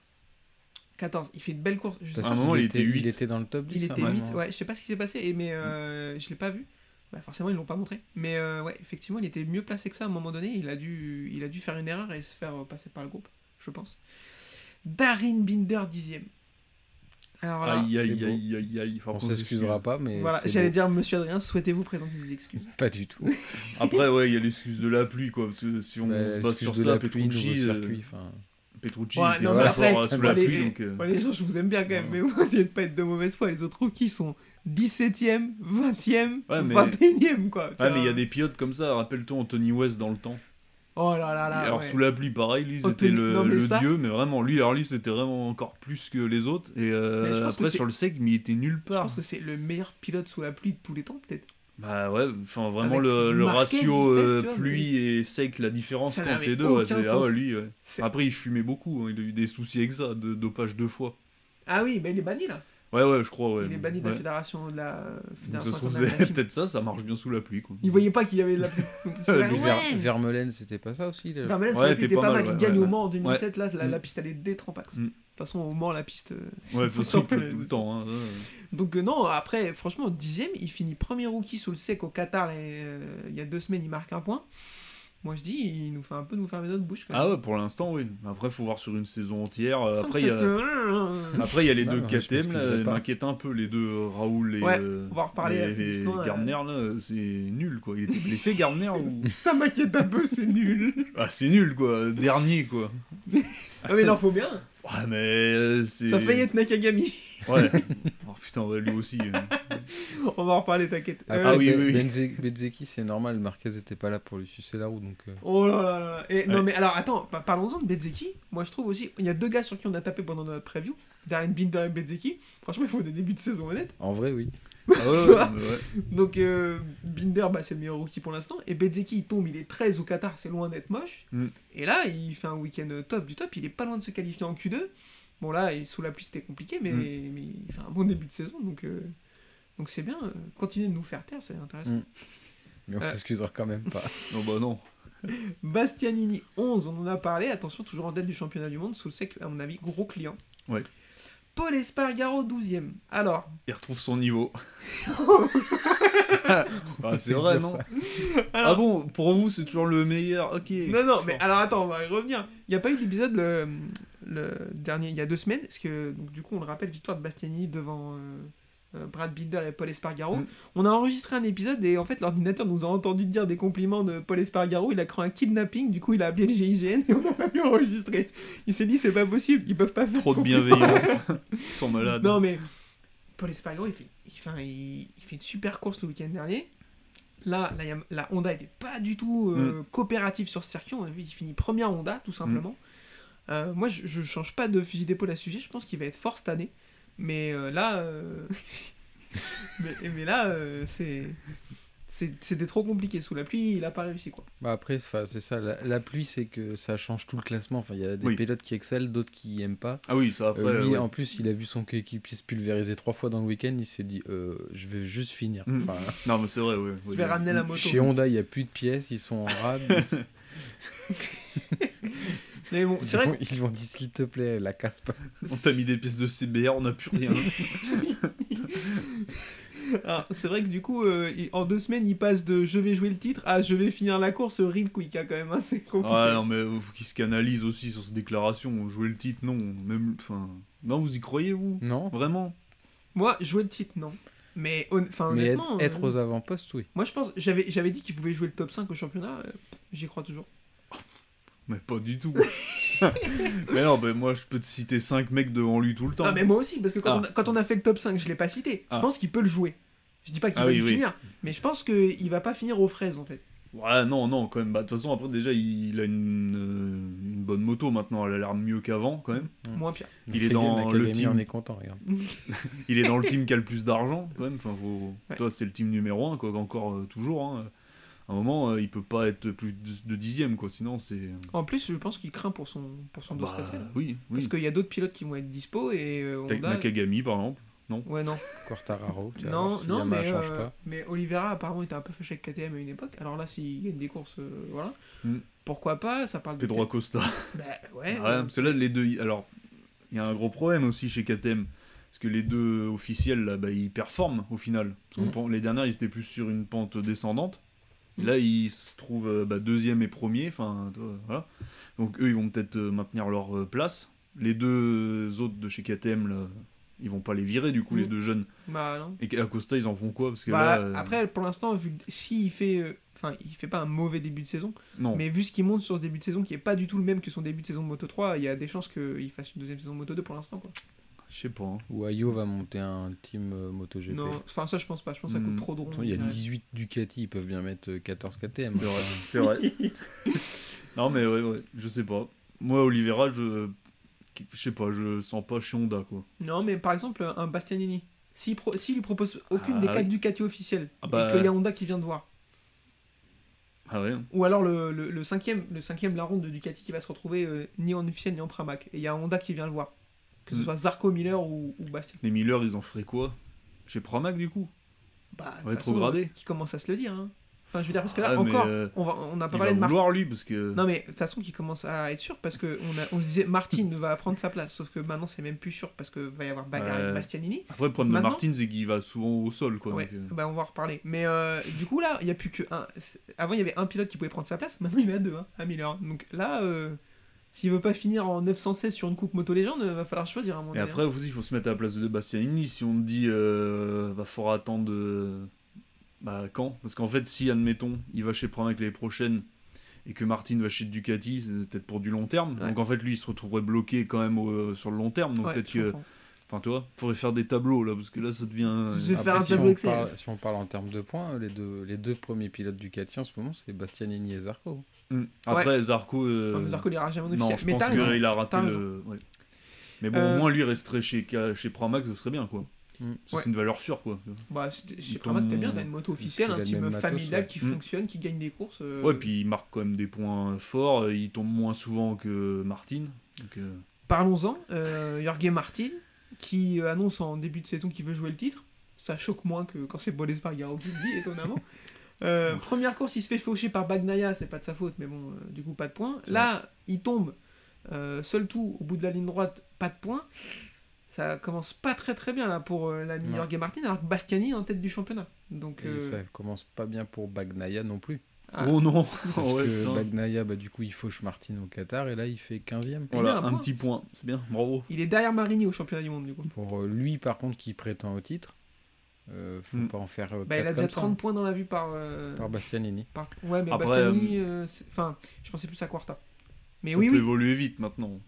14. Il fait de belles courses. Je sais Parce À un moment, il était il huit. était dans le top 10. Il était moment. 8, ouais, je sais pas ce qui s'est passé, mais euh, je l'ai pas vu. Bah, forcément, ils l'ont pas montré. Mais euh, ouais, effectivement, il était mieux placé que ça à un moment donné. Il a dû, il a dû faire une erreur et se faire euh, passer par le groupe, je pense. Darin Binder dixième. Alors là, Aïe, aïe, aïe, aïe, aïe. Enfin, On s'excusera pas, mais. voilà, j'allais dire, monsieur Adrien, souhaitez-vous présenter des excuses? Pas du tout. Après, ouais, il y a l'excuse de la pluie, quoi. parce que si on Bah, se base sur ça, Petrucci, Petrucci Ouais, était non, très après, fort euh, sous la les- pluie, donc... euh, Ouais, les gens, je vous aime bien quand même, mais vous essayez de pas être de mauvaise foi. Les autres rookies sont 17ème, 20ème, Ouais, mais- 21ème, quoi. Ah, mais il y a des pilotes comme ça, rappelle-toi Anthony West dans le temps. Oh là là là. alors ouais. sous la pluie, pareil, lui c'était Anthony- le, non, mais le ça- dieu, mais vraiment, lui, alors lui c'était vraiment encore plus que les autres. Et euh, je après sur le sec, mais il était nulle Je part. pense que c'est le meilleur pilote sous la pluie de tous les temps, peut-être. Bah ouais, enfin vraiment le, le ratio euh, vois, pluie et sec, la différence entre les deux, ouais, ah ouais, lui, ouais. Après il fumait beaucoup, hein, il a eu des soucis avec ça, de dopage deux fois. Ah oui, mais il est banni là. Ouais, ouais, je crois, ouais. il est banni de la Ouais. fédération de la fédération peut-être ça, ça marche bien sous la pluie, quoi. Il voyait pas qu'il y avait de la pluie. Vermeulen, c'était pas ça aussi le- Vermeulen, sous Ouais, la pluie, t'es était pas pas mal. Il ouais, gagne ouais. au Mans en 2007. Là, la, Mm. la piste elle est. De toute façon, au Mans, la piste. euh, Ouais, faut les- tout le temps. hein. Donc euh, non, après, franchement, dixième, il finit premier rookie sous le sec au Qatar. là, euh, il y a deux semaines, il marque un point. Moi, je dis, il nous fait un peu nous fermer notre bouche. Quand même. Ah ouais, pour l'instant, oui. Après, faut voir sur une saison entière. euh, Après, il y a... peut-être, Après, il y a les Ah deux KTM, là, m'inquiètent un peu, les deux Raoul et, Ouais, on va en reparler et- et Noir, Gardner, là, c'est nul, quoi. Il était blessé, Gardner ou... Ça m'inquiète un peu, c'est nul. Ah, c'est nul, quoi. Dernier, quoi. Ah, mais il en faut bien. Ouais, mais euh, c'est... Ça faillit être Nakagami. Ouais. oh putain, ouais, lui aussi. euh. On va en reparler, t'inquiète. Après, Euh, oui, Ben- oui. Benze- c'est normal, Marquez était pas là pour lui sucer la roue, donc. euh, Oh là là là. Et, Non Ouais. mais alors attends, pa- parlons-en de Bezzeki. Moi je trouve aussi, il y a deux gars sur qui on a tapé pendant notre preview, Darren Binder et Bezzeki. Franchement il faut des débuts de saison honnêtes. En vrai, oui. Ah ouais, Tu ouais, vois mais ouais. Donc euh, Binder bah, c'est le meilleur rookie pour l'instant. Et Bezzeki il tombe, il est 13 au Qatar, c'est loin d'être moche. Mm. Et là il fait un week-end top du top, il est pas loin de se qualifier en Q2. Bon là sous la pluie c'était compliqué mais, Mm. mais il fait un bon début de saison donc euh, donc c'est bien. euh, Continuez de nous faire taire, c'est intéressant. Mm. Mais on Euh. s'excusera quand même pas. Non, bah non. Bastianini 11, on en a parlé, attention, toujours en tête du championnat du monde, sous le sec, à mon avis, gros client. Ouais. Paul Espargaro 12ème. Alors, Il retrouve son niveau. ah, c'est vrai, non. Ah alors- bon, pour vous, c'est toujours le meilleur Ok. non, non, mais alors attends, on va y revenir. Il n'y a pas eu d'épisode le, le dernier, il y a deux semaines, parce que donc, du coup, on le rappelle, victoire de Bastianini devant euh, Brad Binder et Paul Espargaro. Mm. On a enregistré un épisode et en fait, l'ordinateur nous a entendu dire des compliments de Paul Espargaro. Il a cru un kidnapping, du coup, il a appelé le GIGN et on n'a pas pu enregistrer. Il s'est dit, c'est pas possible, ils peuvent pas faire Trop de bienveillance. Ils sont malades. Non, mais Paul Espargaro, il fait, il, enfin, il, il fait une super course le week-end dernier. Là, la, la Honda était pas du tout euh, coopérative sur ce circuit. On a vu qu'il finit première Honda, tout simplement. Euh, moi, je, je change pas de fusil d'épaule à ce sujet. Je pense qu'il va être fort cette année. Mais euh, là, euh, mais, mais là, euh, c'est c'est- c'était trop compliqué sous la pluie. Il a pas réussi quoi. Bah après, c'est ça. La, la pluie, c'est que ça change tout le classement. Enfin, il y a des Oui. pilotes qui excellent, d'autres qui aiment pas. Ah oui, ça après. Euh, lui, ouais. en plus, il a vu son coéquipier se pulvériser trois fois dans le week-end. Il s'est dit, euh, je vais juste finir. Mm. Enfin, Non, mais c'est vrai, ouais. Je vais ramener la moto. chez Honda, il n'y a plus de pièces, ils sont en rade. Mais bon, Ils c'est vrai. vont- que- Ils vont dire, s'il te plaît, la casse pas. On t'a mis des pièces de CBR, on n'a plus rien. Ah, c'est vrai que du coup, euh, il- en deux semaines, il passe de je vais jouer le titre à je vais finir la course real quick, hein, quand même. hein, c'est compliqué. Ouais, non, mais euh, faut qu'il se canalise aussi sur ses déclarations. Jouer le titre, non. Même, enfin, non, vous y croyez, vous? Non Vraiment? Moi, jouer le titre, non. Mais enfin, Mais être, honnêtement. être euh, aux avant-postes, oui. Moi, je pense. J'avais j'avais dit qu'il pouvait jouer le top 5 au championnat. euh, J'y crois toujours. Mais pas du tout. mais non, mais moi, je peux te citer 5 mecs devant lui tout le temps. Non, mais moi aussi, parce que quand, Ah. on, a, quand on a fait le top 5, je l'ai pas cité. Je Ah. pense qu'il peut le jouer. Je dis pas qu'il Ah va oui, le oui. finir, mais je pense qu'il va pas finir aux fraises en fait. Ouais, non, non, quand même. Bah, De toute façon, après, déjà, il a une, euh, une bonne moto maintenant. Elle a l'air mieux qu'avant, quand même. Mm. Moins pire. Il est dans le team. en est content, regarde. Il est dans le team qui a le plus d'argent, quand même. Enfin, faut... Ouais. Toi, c'est le team numéro 1, quoi. Encore euh, toujours. hein. À un moment, euh, il peut pas être plus de, de dixième, quoi. Sinon, c'est. En plus, je pense qu'il craint pour son, pour son dos Bah, oui, oui. Parce qu'il y a d'autres pilotes qui vont être dispo et euh, Honda- Nakagami, par exemple. Ouais, non. Quartararo, tu Non, non, mais, euh, pas. mais Oliveira apparemment était un peu fâché avec KTM à une époque. Alors là, s'il gagne des courses, euh, voilà. Mm. Pourquoi pas Ça parle de. Pedro Acosta. Bah ouais. Ouais, euh, parce que là, les deux. Alors, il y a un gros problème aussi chez KTM. Parce que les deux officiels, là, bah, ils performent au final. Parce que Mm. les dernières, ils étaient plus sur une pente descendante. Et Mm. là, ils se trouvent euh, bah, deuxième et premier. Enfin, voilà. Donc, eux, ils vont peut-être euh, maintenir leur euh, place. les deux autres de chez KTM, là, ils vont pas les virer, du coup, Mm. les deux jeunes. Bah non. Et Acosta, ils en font quoi? Parce que Bah, là. Après, pour l'instant, vu s'il fait. euh, Enfin, il fait pas un mauvais début de saison, non. mais vu ce qu'il montre sur ce début de saison qui est pas du tout le même que son début de saison de Moto 3, il y a des chances qu'il fasse une deuxième saison de Moto 2 pour l'instant. quoi. Je sais pas. hein. Ou Ayo va monter un team euh, MotoGP. Non, enfin, ça, je pense pas. Je pense que ça coûte Mm. trop de ronds. Il y a Ouais. 18 Ducati, ils peuvent bien mettre euh, 14 KTM. C'est vrai. Non, mais ouais, ouais, je sais pas. Moi, Oliveira, je. Je sais pas, je sens pas chez Honda, quoi. Non, mais par exemple, un Bastianini, s'il pro- s'il lui propose aucune Ah, des quatre oui. Ducati officielles, Ah bah. et qu'il y a Honda qui vient de voir, Ah ouais ou alors le, le, le cinquième, le cinquième larron de Ducati qui va se retrouver euh, ni en officiel ni en Pramac, et il y a Honda qui vient le voir, que ce Mm. soit Zarco, Miller ou, ou Bastien. Les Miller, ils en feraient quoi? Chez Pramac, du coup? Bah, Rétrogradé. Qui commence à se le dire. Hein. Enfin, je veux dire, parce que là, Ah, encore, euh, on va, on n'a pas Il parlé va de Martin. vouloir, lui, parce que. Non, mais de toute façon, qui commence à être sûr, parce qu'on on se disait Martin va prendre sa place, sauf que maintenant, c'est même plus sûr, parce que va y avoir bagarre Ouais. avec Bastianini. Après, le problème Maintenant- de Martin, c'est qu'il va souvent au sol, quoi. ouais, donc, euh, bah on va en reparler. Mais euh, du coup, là, il n'y a plus que un. Avant, il y avait un pilote qui pouvait prendre sa place, maintenant, il y en a deux, hein, à Miller. Donc là, euh, s'il veut pas finir en 916 sur une coupe moto légende, va falloir choisir à mon Et après, hein. aussi, il faut se mettre à la place de Bastianini. Si on te dit, euh, va falloir attendre. euh, Bah, quand? Parce qu'en fait, si, admettons, il va chez Pramac l'année prochaine et que Martin va chez Ducati, c'est peut-être pour du long terme. Ouais. Donc en fait, lui, il se retrouverait bloqué quand même au- sur le long terme. Donc Ouais, peut-être que. Enfin, tu vois, faudrait faire des tableaux là, parce que là, ça devient. euh, Je vais faire un si, tableau on Excel. parle, si on parle en termes de points, les deux, les deux premiers pilotes Ducati en ce moment, c'est Bastianini et Zarco. Hmm. Après, Zarco. euh, Non, mais Zarco, il ira jamais en non, officiel. je Mais pense qu'il a raté le. ouais. Mais bon, Euh, au moins, lui, il resterait chez, chez Pramac, ce serait bien, quoi. Ouais. C'est une valeur sûre, quoi. Bah, chez Pramac, t'es bien, t'as une moto officielle, un team familial ouais. qui Mm. fonctionne, qui gagne des courses. euh, Ouais, puis il marque quand même des points forts. euh, Il tombe moins souvent que Martin. Euh, Parlons-en, euh, Jorge Martin, qui euh, annonce en début de saison qu'il veut jouer le titre. Ça choque moins que quand c'est Paul Espargaro qui le dit, étonnamment. Euh, première course, il se fait faucher par Bagnaia, c'est pas de sa faute, mais bon, euh, du coup, pas de points. C'est Là, il tombe, euh, seul tout, au bout de la ligne droite, pas de points. Ça commence pas très très bien là pour euh, l'ami. Jorge Martin, alors que Bastiani est en tête du championnat. Donc, Et ça commence pas bien pour Bagnaia non plus. ah, Oh non Parce Ouais, que. Bagnaia, bah, du coup, il fauche Martin au Qatar et là, il fait 15ème. Il Voilà, un un, point. petit point. C'est bien, bravo. il est derrière Marini au championnat du monde, du coup. Pour lui, par contre, qui prétend au titre, euh, faut pas en faire. euh, Bah, il a déjà comme ça, 30 points dans la vue par. euh, par Bastianini. par- Ouais, mais Après, Bastianini, euh, enfin, je pensais plus à Quarta. Mais ça oui, peut oui, évoluer vite maintenant.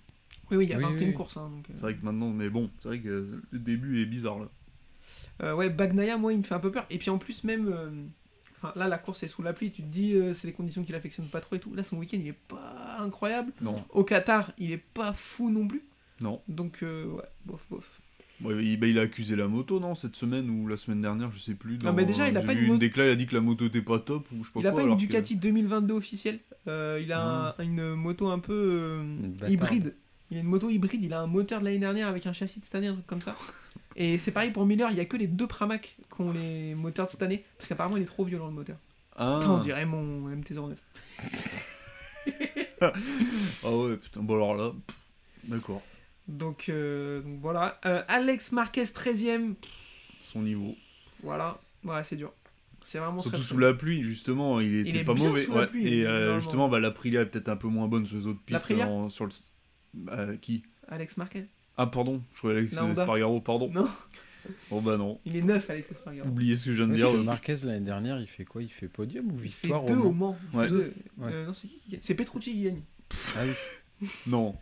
oui, oui, il y a Oui, 21 oui. courses. hein, euh. C'est vrai que maintenant, mais bon, c'est vrai que le début est bizarre là. Euh, ouais, Bagnaia, moi, il me fait un peu peur. Et puis en plus, même. euh, Enfin, là, la course est sous la pluie. Tu te dis, euh, c'est des conditions qu'il affectionne pas trop et tout. Là, son week-end, il est pas incroyable. Non, Au Qatar, il est pas fou non plus. non. Donc, euh, ouais, bof, bof. Il, bah, il a accusé la moto, non Cette semaine ou la semaine dernière, je sais plus. Ah, mais déjà, il a pas vu une une il a dit que la moto était pas top ou je sais pas Il a pas une que- Ducati 2022 officielle. Euh, il a un- une moto un peu euh, hybride. Il a une moto hybride. Il a un moteur de l'année dernière avec un châssis de cette année, un truc comme ça. Et c'est pareil pour Miller. Il y a que les deux Pramac qui ont les moteurs de cette année. Parce qu'apparemment, il est trop violent le moteur. Ah, Putain, on dirait mon MT-09. ah ouais, putain, bon alors là, d'accord, Donc, euh, donc voilà. Euh, Alex Marquez 13ème. son niveau. Voilà. Ouais, c'est dur. C'est vraiment Surtout très, sous la pluie, justement, il était est pas bien mauvais. sous la ouais. pluie, Et euh, justement, bah, l'Aprilia est peut-être un peu moins bonne sur les autres pistes. En- sur le... Bah, qui? Alex Marquez. Ah, pardon, je croyais La Honda. Espargaro, pardon. Non, Oh bah non, il est neuf, Alex Espargaro. oubliez ce que je viens de dire. Marquez, l'année dernière, il fait quoi? Il fait podium ou Il fait victoire deux au au Mans Mans. Ouais. Deux. Ouais. Euh, non, c'est qui qui gagne? C'est Petrucci qui gagne. Ah oui. Non,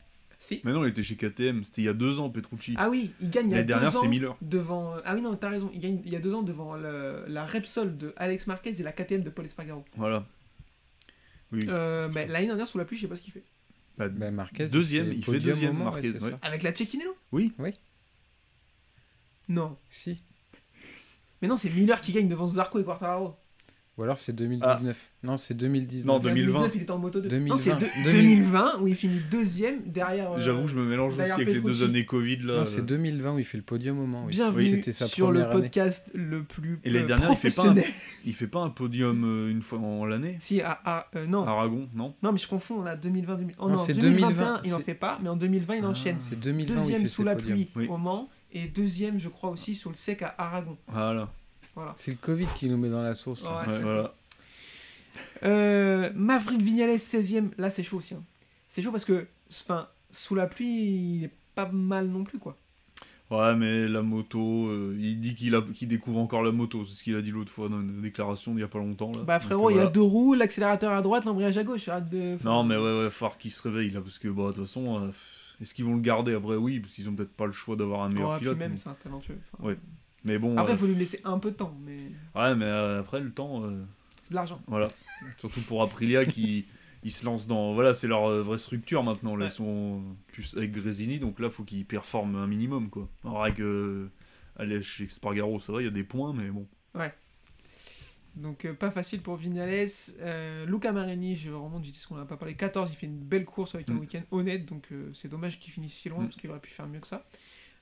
Si. mais non, il était chez KTM, c'était il y a deux ans, Petrucci. Ah oui, il gagne il y a L'année dernière, deux ans c'est Miller. devant. Ah oui, non, t'as raison. Il gagne il y a deux ans devant le- la Repsol de Alex Marquez et la KTM de Paul Espargaro. Voilà. Oui. Euh, mais l'année dernière, sous la pluie, je sais pas ce qu'il fait. Bah, Bah, Marquez, Deuxième, il fait deuxième, Marquez, ouais. Avec la Cecchinello Oui. Oui. Non. Si. Mais non, c'est Miller qui gagne devant Zarco et Quartararo. Ou alors c'est 2019. Non, c'est 2019. Non, 2020. il était en moto 2. 2020. Non, c'est deux- 2000. 2020 où il finit deuxième derrière. euh, J'avoue, je me mélange aussi avec les deux années Covid là. Non, c'est 2020 où il fait le podium au Mans. Oui. Bienvenue c'était sa sur le année. podcast le plus Et l'année euh, dernière, il fait pas un- professionnel. Il fait pas un podium euh, une fois en l'année Si, à, à- euh, non. Aragon, non Non, mais je confonds, là, 2020, 2000... Oh Non, non, c'est 2021, 2020, il en fait pas, mais en 2020, il Ah, enchaîne. C'est 2020 où il Deuxième fait sous la pluie au Mans, et deuxième, je crois, aussi sur le sec à Aragon. Voilà. Voilà. C'est le Covid qui nous met dans la sauce. Ouais, Ouais, c'est- voilà. Euh, Maverick Vignales, 16ème, là, c'est chaud aussi. hein. C'est chaud parce que, enfin, sous la pluie, il est pas mal non plus, quoi. Ouais, mais la moto, euh, il dit qu'il a- qu'il découvre encore la moto. C'est ce qu'il a dit l'autre fois dans une déclaration il y a pas longtemps. Là. Bah Donc, frérot, il y a deux roues, l'accélérateur à droite, l'embrayage à gauche. Arrête de... Non, mais ouais, ouais, faut qu'il se réveille là. Parce que, bah, de toute façon, euh, est-ce qu'ils vont le garder après? Oui, parce qu'ils ont peut-être pas le choix d'avoir un meilleur Ouais, puis pilote. même, mais... c'est un talentueux. Enfin, Ouais. Mais bon, Après, euh, il faut lui laisser un peu de temps, mais ouais, mais euh, après le temps, euh, c'est de l'argent. voilà. Surtout pour Aprilia qui ils se lancent dans. Voilà, c'est leur euh, vraie structure maintenant. Là, Ouais. ils sont plus avec Grésini, donc là, faut qu'ils performent un minimum, quoi. Alors, avec. euh, aller chez Spargaro, ça va, il y a des points, mais bon. Donc euh, pas facile pour Vignales. Euh, Luca Marini, je remonte vite, qu'on n'a pas parlé. 14, il fait une belle course avec un Mm. week-end honnête, donc euh, c'est dommage qu'il finisse si loin, Mm. parce qu'il aurait pu faire mieux que ça.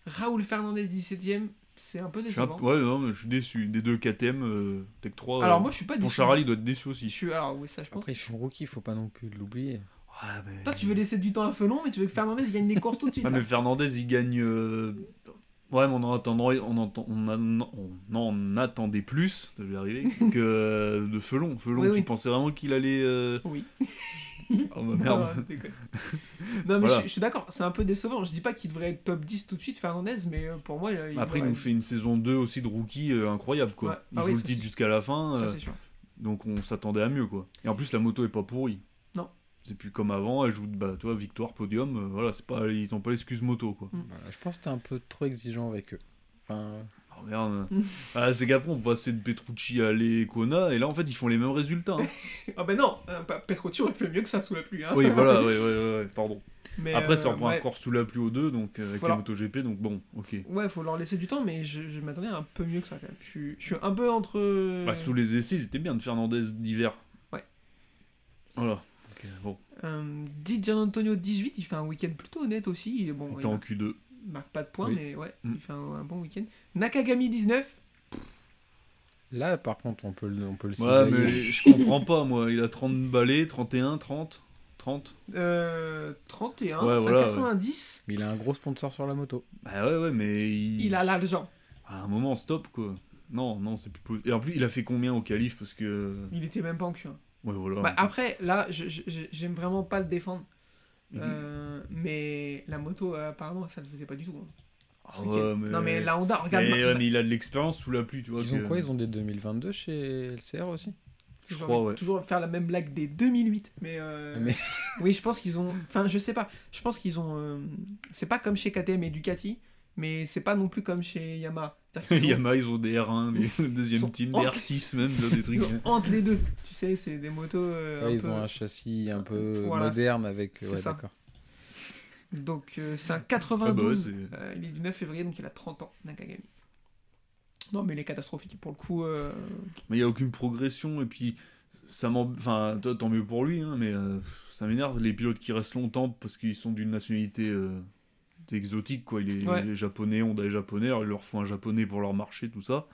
Raoul Fernandez, 17ème, c'est un peu Je suis un- décevant. Ouais, non, mais je suis déçu. Des deux KTM, euh, Tech 3. Alors euh, moi, je suis pas Ton déçu. Charal, il doit être déçu Je aussi. suis... Alors oui, ça je pense. Après, ils sont rookies, faut pas non plus l'oublier. Ouais, mais... Toi, tu veux laisser du temps à Felon, mais tu veux que Fernandez gagne des courses tout de suite. Ah, mais. Fernandez, il gagne. euh, Ouais, mais on en, attendait, on, entend- on, a- on en attendait plus, je vais arriver, que euh, de Felon. Felon, Oui, tu oui. pensais vraiment qu'il allait. euh, Oui. Oh bah merde. Non, mais Voilà. je, je suis d'accord, c'est un peu décevant. Je dis pas qu'il devrait être top 10 tout de suite, Fernandez, mais euh, pour moi, il, il Après, il nous fait une saison 2 aussi de rookie euh, incroyable, quoi. Ouais. Il Ah joue oui, le titre jusqu'à la fin, Ça, euh, c'est sûr. donc on s'attendait à mieux, quoi. Et en plus, la moto est pas pourrie. Non. C'est plus comme avant, elle joue, bah, tu vois, victoire, podium, euh, voilà, c'est pas, ils ont pas l'excuse moto, quoi. Bah, je pense que t'es un peu trop exigeant avec eux. Enfin, Oh merde. Ah, c'est qu'après, on passait de Petrucci à Kona, et là, en fait, ils font les mêmes résultats. hein. Ah ben non, euh, Petrucci aurait fait mieux que ça sous la pluie. Hein. oui, voilà, ouais, ouais, ouais, pardon. Mais, Après, ça euh, reprend ouais. encore sous la pluie aux deux, donc avec Voilà. les MotoGP, donc bon, ok. Ouais, faut leur laisser du temps, mais je, je m'attendais un peu mieux que ça quand même. Je suis, je suis un peu entre. Bah, tous les essais, c'était bien de Fernandez d'hiver. Ouais. Voilà. Ok, bon, Euh, Di Gianantonio 18, il fait un week-end plutôt honnête aussi. Est bon, il il était en marque, Q2. Il marque pas de points, Oui. mais ouais, Mm. il fait un, un bon week-end. Nakagami 19, là, par contre, on peut le, on peut le Ouais, cisailler. mais je comprends pas, moi. Il a 30 balais, 31, 30, 30. euh, 31, Ouais, c'est voilà, 90. Mais il a un gros sponsor sur la moto. Bah ouais, ouais, mais il... Il a l'argent. À un moment, stop, quoi. Non, non, c'est plus possible. Et en plus, il a fait combien au qualif Parce que... Il était même pas en Q1. Ouais, voilà. Bah, après, là, je- je- je- j'aime vraiment pas le défendre. Euh, mais la moto, euh, apparemment, ça le faisait pas du tout. hein, Ah ce week-end. ouais, mais... Non, mais la Honda, regarde. Mais, ma- ouais, ma- mais il a de l'expérience sous la pluie, tu vois. Ils que- ont quoi Ils ont des 2022 chez LCR aussi? Je J'ai crois, envie de ouais. Toujours faire la même blague des 2008. Mais, euh, Mais- oui, je pense qu'ils ont. Enfin, je sais pas. Je pense qu'ils ont. euh, C'est pas comme chez KTM et Ducati, mais c'est pas non plus comme chez Yamaha. Yamaha, ils ont des R1, les- le deuxième team, en- des R6 même, des trucs. ils ont entre les deux. Tu sais, c'est des motos. euh, Ouais, un Ils peu- ont un châssis un peu Voilà, moderne avec. Ouais, ça. d'accord. Donc, euh, c'est un Ah bah 92. ouais, c'est- Euh, il est du 9 février, donc il a 30 ans, Nakagami. Non, mais il est catastrophique pour le coup. euh, Mais il n'y a aucune progression, et puis ça m'en... Enfin, tant mieux pour lui, hein, mais euh, ça m'énerve, les pilotes qui restent longtemps parce qu'ils sont d'une nationalité euh, exotique, quoi. Il est Ouais. japonais, Honda est japonais, alors il leur faut un japonais pour leur marché, tout ça.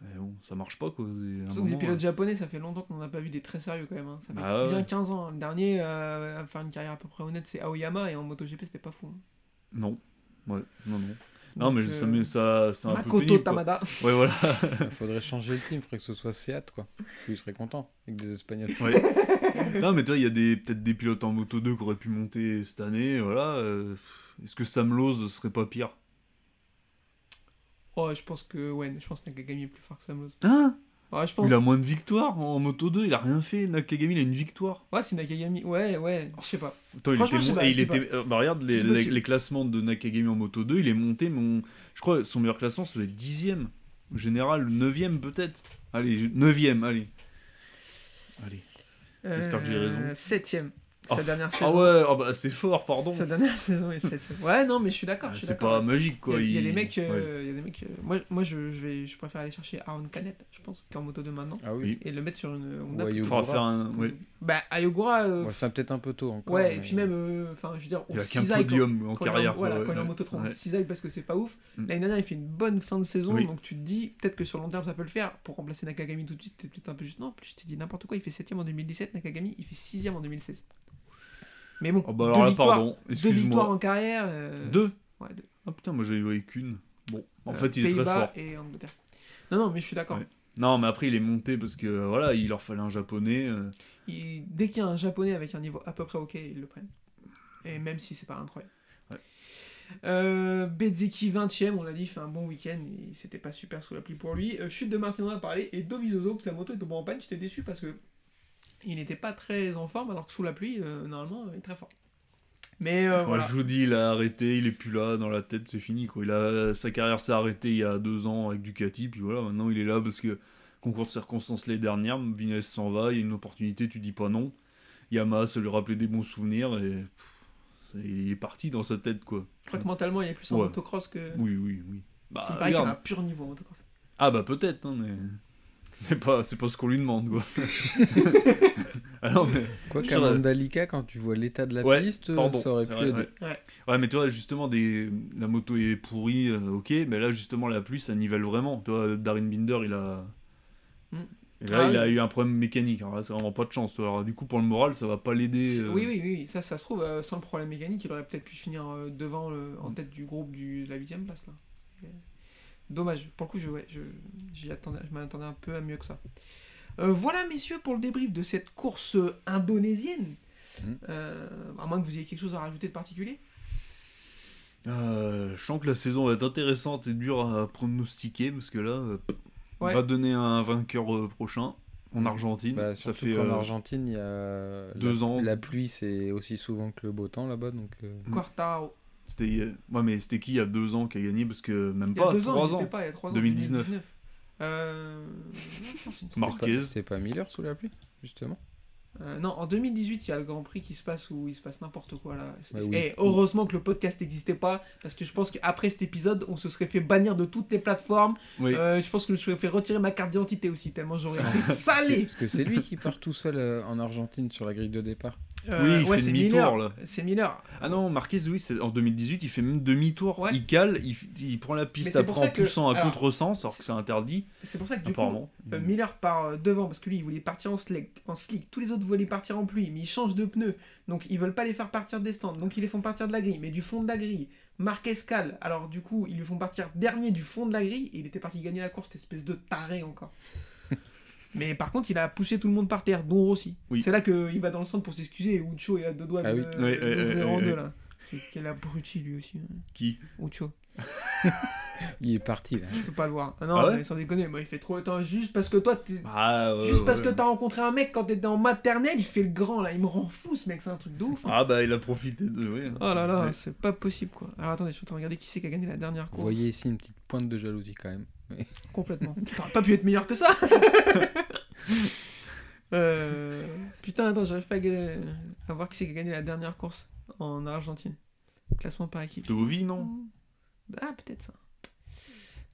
Mais bon, ça marche pas, quoi. C'est un Surtout des pilotes euh, japonais, ça fait longtemps qu'on n'en a pas vu des très sérieux quand même. hein. Ça fait Bah ouais. bien 15 ans. Le dernier euh, à faire une carrière à peu près honnête, c'est Aoyama et en MotoGP, c'était pas fou. hein. Non. Ouais, non, non. Non, Donc, mais euh, ça, me- ça, c'est un peu Makoto pénible, quoi. Tamada. Ouais, voilà. Il faudrait changer le team, il faudrait que ce soit Seat, quoi. Lui, il serait content avec des Espagnols. Ouais. non, mais toi, il y a des, peut-être des pilotes en Moto 2 qui auraient pu monter cette année, voilà. euh, Est-ce que Sam Lowe serait pas pire? Oh, je pense que ouais, je pense que Nakagami est plus fort que Sam Lowe. Hein? Ouais, je pense. Il a moins de victoires en Moto 2, il a rien fait. Nakagami, il a une victoire. Ouais, c'est Nakagami. Ouais, ouais, je sais pas. Attends, il était je sais mon- pas, et je il sais était. euh, bah, regarde les, C'est les, classements de Nakagami en Moto 2, il est monté, mon, je crois, son meilleur classement, être 10ème. En général, 9ème peut-être. Allez, 9ème, allez. Allez. J'espère que j'ai raison. 7ème. Oh. Sa dernière Ah saison. ouais, ah bah, c'est fort, pardon. Sa dernière saison est 7ème. Ouais, non, mais je suis d'accord. Ah, c'est pas magique, quoi. Il y, a, il y a des mecs, euh, ouais. il y a des mecs. euh, moi, moi je, je vais, je préfère aller chercher Aaron Canet, je pense, qui est en moto 2 maintenant, Ah oui. Et le mettre sur une Honda. Ouais, plutôt. Faudra Yogura. faire un. Ouais. Bah, Ayogura, euh, Ouais, c'est peut-être un peu tôt encore. ouais, et puis même, euh, enfin, je veux dire, on Il a qu'un podium en carrière. Voilà, quand il est en moto 3, on cisaille parce que c'est pas ouf. Mm. L'année dernière, il fait une bonne fin de saison, donc tu te dis, peut-être que sur le long terme, ça peut le faire. Pour remplacer Nakagami tout de suite, t'es peut-être un peu juste. Non, en plus, je t'ai dit n'importe quoi, il fait 7ème en 2017, Nakagami, il fait 6ème en 2016. Mais bon, Oh bah deux, alors là, victoires, pardon, deux victoires en carrière. euh, Deux Ouais, deux. Ah putain, moi j'avais vu qu'une. Bon, en Euh, fait, il est très fort. et Angleterre. Non, non, mais je suis d'accord. Ouais. Non, mais après, il est monté parce que euh, voilà, il leur fallait un japonais. euh, Il- Dès qu'il y a un japonais avec un niveau à peu près ok, ils le prennent. Et même si c'est pas incroyable. Ouais. Euh, Bezzecchi 20ème, on l'a dit, il fait un bon week-end, et c'était pas super sous la pluie pour lui. Chute de Martin, on a parlé, et Dovizioso, que ta moto est tombée en panne, j'étais déçu parce que il n'était pas très en forme, alors que sous la pluie, euh, normalement, il est très fort. Mais euh, voilà. je vous dis, il a arrêté, il est plus là, dans la tête, c'est fini. Quoi. Il a, sa carrière s'est arrêtée il y a deux ans avec Ducati, puis voilà, maintenant il est là parce que concours de circonstances les dernières, Vinales s'en va, il y a une opportunité, tu dis pas non. Yamaha, ça lui rappelait des bons souvenirs et pff, il est parti dans sa tête, quoi. Je crois que mentalement, il est plus en Ouais. motocross que. Oui, oui, oui. Bah, il paraît qu'il a un pur niveau en motocross. Ah bah peut-être, hein, mais c'est pas, c'est pas ce qu'on lui demande, quoi. ah non, mais... Quoi qu'à Mandalika, quand tu vois l'état de la Ouais, piste, pardon, ça aurait pu vrai, aider. ouais. Ouais, mais tu vois, justement, des... la moto est pourrie, euh, ok, mais là, justement, la pluie, ça nivelle vraiment. Tu vois, Darin Binder, il a. Mm. Et là, Ah il a oui. eu un problème mécanique. Alors là, c'est vraiment pas de chance. toi. Alors, du coup, pour le moral, ça va pas l'aider. Euh, Oui, oui, oui, oui, ça, ça se trouve, euh, sans le problème mécanique, il aurait peut-être pu finir euh, devant, le- en tête du groupe du, de la 8 place. Là. Dommage, pour le coup, je, ouais, je, j'y attendais, je m'attendais un peu à mieux que ça. Euh, voilà, messieurs, pour le débrief de cette course indonésienne. Mhm. Euh, à moins que vous ayez quelque chose à rajouter de particulier. Euh, je sens que la saison va être intéressante et dure à pronostiquer parce que là, euh, on Ouais. va donner un vainqueur euh, prochain en Argentine. Bah, ça fait euh, Argentine, il y a deux la, ans. La pluie, c'est aussi souvent que le beau temps là-bas, donc. euh, Mm. Quartaro. C'était, euh, ouais, mais c'était qui il y a deux ans qui a gagné? Parce que même Il y a pas, deux ans, trois il ans. était pas, il y a trois ans. 2019. 2019. Euh... une- c'était Marquez. pas- C'était pas Miller sous la pluie, justement. Euh, non, en 2018, il y a le Grand Prix qui se passe où il se passe n'importe quoi là. Bah Et oui. heureusement que le podcast n'existait pas, parce que je pense qu'après cet épisode, on se serait fait bannir de toutes les plateformes. Oui. Euh, je pense que je me serais fait retirer ma carte d'identité aussi, tellement j'aurais été salé. Parce que c'est lui qui part tout seul euh, en Argentine sur la grille de départ. Euh, Oui, il fait demi-tour, là. C'est Miller. Ah non, Marquez, oui, c'est en 2018, il fait même demi-tour. Ouais. Il cale, il, il prend la piste après en que- poussant à alors, contresens, alors que c'est interdit, C'est pour ça que du coup, euh, Miller part euh, devant, parce que lui, il voulait partir en slick, en slick. Tous les autres voulaient partir en pluie, mais ils changent de pneus. Donc ils veulent pas les faire partir des stands. Donc ils les font partir de la grille, mais du fond de la grille. Marquez cale. Alors du coup, ils lui font partir dernier du fond de la grille, et il était parti gagner la course, cette espèce de taré encore. Mais par contre, il a poussé tout le monde par terre, dont Rossi. Oui. C'est là qu'il va dans le centre pour s'excuser, et Ucho est à deux doigts Ah de oui. de ouais, en deux, là. C'est quel abruti lui aussi, hein. Qui? Ucho. Il est parti là. Je peux pas le voir. Ah non, Ah ouais mais sans déconner, moi il fait trop le temps. Juste parce que toi, t'es- Ah, ouais, Juste parce ouais. que t'as rencontré un mec quand t'étais en maternelle, il fait le grand là, il me rend fou ce mec, c'est un truc de ouf. hein. Ah bah il a profité de... ouais. Oh là là, Ouais. c'est pas possible quoi. Alors attendez, je suis en train de regarder qui c'est qui a gagné la dernière Vous course. voyez ici une petite pointe de jalousie quand même. Complètement. T'aurais pas pu être meilleur que ça Euh, Putain, attends, j'arrive pas à, voir qui c'est qui a gagné la dernière course en Argentine. Classement par équipe. Dovi, non? Ah, peut-être ça.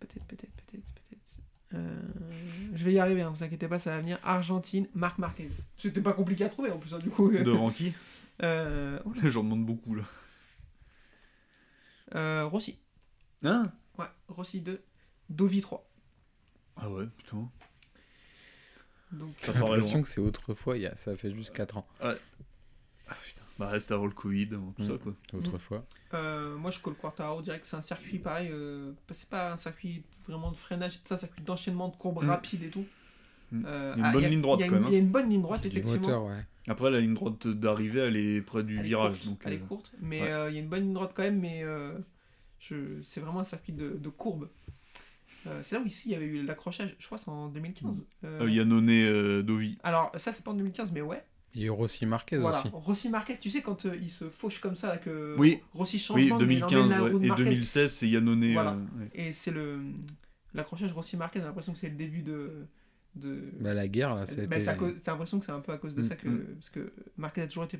Peut-être, peut-être, peut-être, peut-être. Euh, je vais y arriver, hein, vous inquiétez pas, ça va venir. Argentine, Marc Marquez. C'était pas compliqué à trouver en plus, hein, du coup. Devant qui? Euh, oh, J'en demande beaucoup là. euh, Rossi. Hein? Ouais, Rossi 2, Dovi 3. Ah ouais, putain. Donc, Ça J'ai l'impression que c'est autrefois, il y a, ça fait juste 4 ans. Ah putain. Bah reste avant le Covid, avant tout Mm. ça quoi. Autrefois. euh, moi, je colle Quartaro direct. C'est un circuit pareil. euh, c'est pas un circuit vraiment de freinage, tout ça, un circuit d'enchaînement de courbes Mm. rapides et tout. Mm. Euh, Il y a une ah, bonne ligne droite, quand une- même, Il y a une bonne ligne droite, effectivement. ouais. Après la ligne droite d'arrivée, elle est près du Elle virage. courte, donc, elle est courte, mais ouais. euh, il y a une bonne ligne droite quand même, mais euh, je... c'est vraiment un circuit de, de courbes. Euh, c'est là où ici il y avait eu l'accrochage, je crois c'est en 2015. Euh, euh, Yannone euh, Dovi. Alors ça c'est pas en 2015, mais ouais. Et Rossi Marquez Voilà, aussi. Rossi Marquez, tu sais quand euh, il se fauche comme ça, là, que Oui. Rossi change Oui, d'angle, mais il emmène 2015 la roue de ouais. et Marquez. 2016 c'est Yannone. Voilà. euh, ouais. Et c'est le l'accrochage Rossi Marquez, j'ai l'impression que c'est le début de. de... Bah, la guerre là, Bah, c'est cause- t'as l'impression que c'est un peu à cause de Mm, ça que. mm. Parce que Marquez a toujours été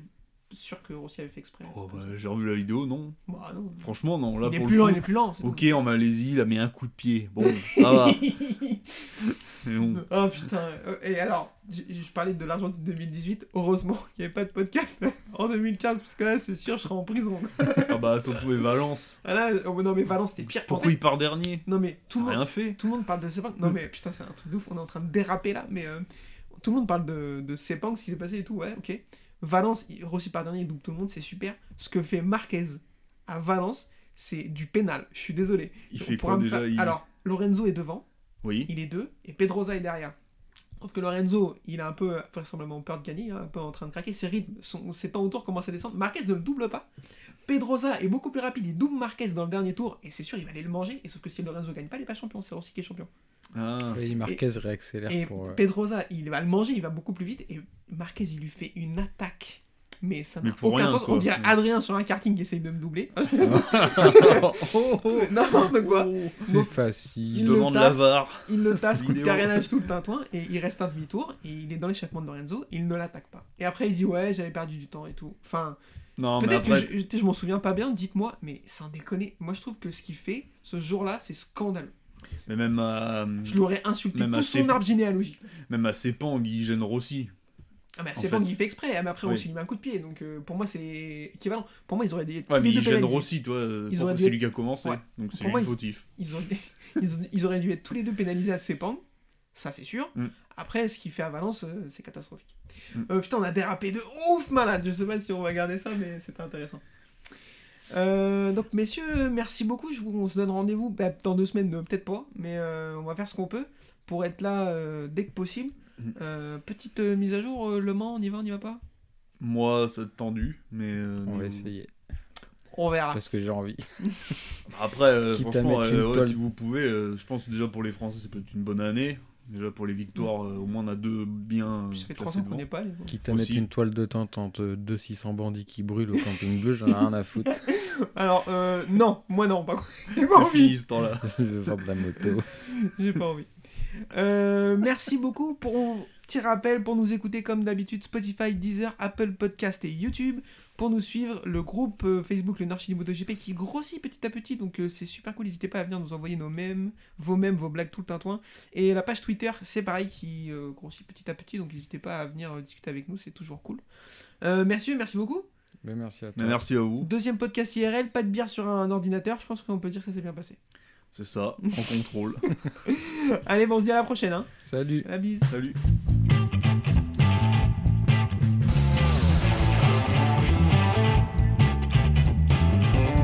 sûr que Rossi avait fait exprès. Oh, bah, j'ai revu la vidéo, non. Bah, non. Franchement, non. Là, il est pour plus le lent, coup, il est plus lent. Ok, en Malaisie, il a mis un coup de pied. Bon, ça va. Mais bon. Oh putain. Et alors, je, je parlais de l'Argentine 2018. Heureusement qu'il n'y avait pas de podcast en 2015, parce que là, c'est sûr, je serais en prison. Ah bah, surtout et Valence. Ah là, oh, non, mais Valence, c'était pire. En Pourquoi fait, il part dernier Non, mais tout le monde. Rien fait. Tout le monde parle de Sepang. Non, Mm. mais putain, c'est un truc de ouf. On est en train de déraper là. Mais euh, tout le monde parle de, de Sepang, ce qui s'est passé et tout. Ouais, ok. Valence, il- Rossi par dernier, il double tout le monde, c'est super. Ce que fait Marquez à Valence, c'est du pénal. Je suis désolé. Il On fait quoi déjà il... Alors, Lorenzo est devant, Oui. il est deux, et Pedrosa est derrière. Sauf que Lorenzo, il a un peu vraisemblablement peur de gagner, hein, un peu en train de craquer. Ses rythmes, son- ses temps autour commencent à descendre. Marquez ne le double pas. Pedrosa est beaucoup plus rapide, il double Marquez dans le dernier tour, et c'est sûr, il va aller le manger. Et sauf que si Lorenzo gagne pas, il est pas champion, c'est Rossi qui est champion. Ah. Oui, Marquez réaccélère Et pour. euh, Pedrosa, il va le manger, il va beaucoup plus vite, et Marquez, il lui fait une attaque. Mais ça n'a aucun rien, sens. quoi. On dirait Mm. Adrien sur un karting qui essaye de me doubler. oh, oh, N'importe quoi. C'est Donc, facile. il le Demande tasse. l'avare. Il le tasse, coup de carénage tout le tintouin, et il reste un demi-tour, et il est dans l'échappement de Lorenzo, il ne l'attaque pas. Et après, il dit Ouais, j'avais perdu du temps et tout. Enfin, peut-être après, que je, je- je m'en souviens pas bien, dites-moi, mais sans déconner, moi je trouve que ce qu'il fait ce jour-là, c'est scandaleux. Mais même à, Je l'aurais insulté Même tout son arbre généalogique. même à Sepang, il gêne Rossi. Ah, mais En c'est fait- exprès, ah, mais après il lui met un coup de pied, donc euh, pour moi c'est équivalent. Pour moi, ils auraient des, Ouais, mais il gêne. Rossi, toi. euh, C'est lui qui a commencé. Donc c'est lui fautif. Ils, auraient dû être tous les deux pénalisés à Sepang, ça c'est sûr. Mm. Après, ce qu'il fait à Valence, euh, c'est catastrophique. Mm. Euh, putain, on a dérapé de ouf malade. Je sais pas si on va garder ça, mais c'était intéressant. Euh, donc, messieurs, merci beaucoup. Je vous, on se donne rendez-vous bah, dans deux semaines, euh, peut-être pas, mais euh, on va faire ce qu'on peut pour être là euh, dès que possible. Euh, petite euh, mise à jour, euh, Le Mans, on y va, on y va pas? Moi, c'est tendu, mais. euh, On va essayer. On verra. Parce que j'ai envie. Après, euh, franchement, euh, ouais, si vous pouvez, euh, je pense déjà pour les Français, c'est peut-être une bonne année. Déjà pour les victoires, euh, au moins on a deux bien. Puis ça fait trois ans qu'on n'est pas allé. Quitte à Aussi. mettre une toile de tente entre deux 600 bandits qui brûlent au camping bleu, j'en ai rien à foutre. Alors, euh, non, moi non, pas J'ai pas C'est envie. fini ce temps-là. Je veux vendre la moto. J'ai pas envie. Euh, merci beaucoup pour petit rappel pour nous écouter comme d'habitude Spotify, Deezer, Apple Podcast et YouTube. Pour nous suivre, le groupe euh, Facebook Le Narchini MotoGP qui grossit petit à petit, donc euh, c'est super cool. N'hésitez pas à venir nous envoyer nos mêmes, vos mêmes, vos blagues tout le tintouin. Et la page Twitter, c'est pareil qui euh, grossit petit à petit, donc n'hésitez pas à venir euh, discuter avec nous, c'est toujours cool. Euh, merci, merci beaucoup. Mais merci à toi. Mais merci à vous. Deuxième podcast IRL, pas de bière sur un ordinateur. Je pense qu'on peut dire que ça s'est bien passé. C'est ça, en contrôle. Allez, bon, on se dit à la prochaine. Hein. Salut. La bise. Salut.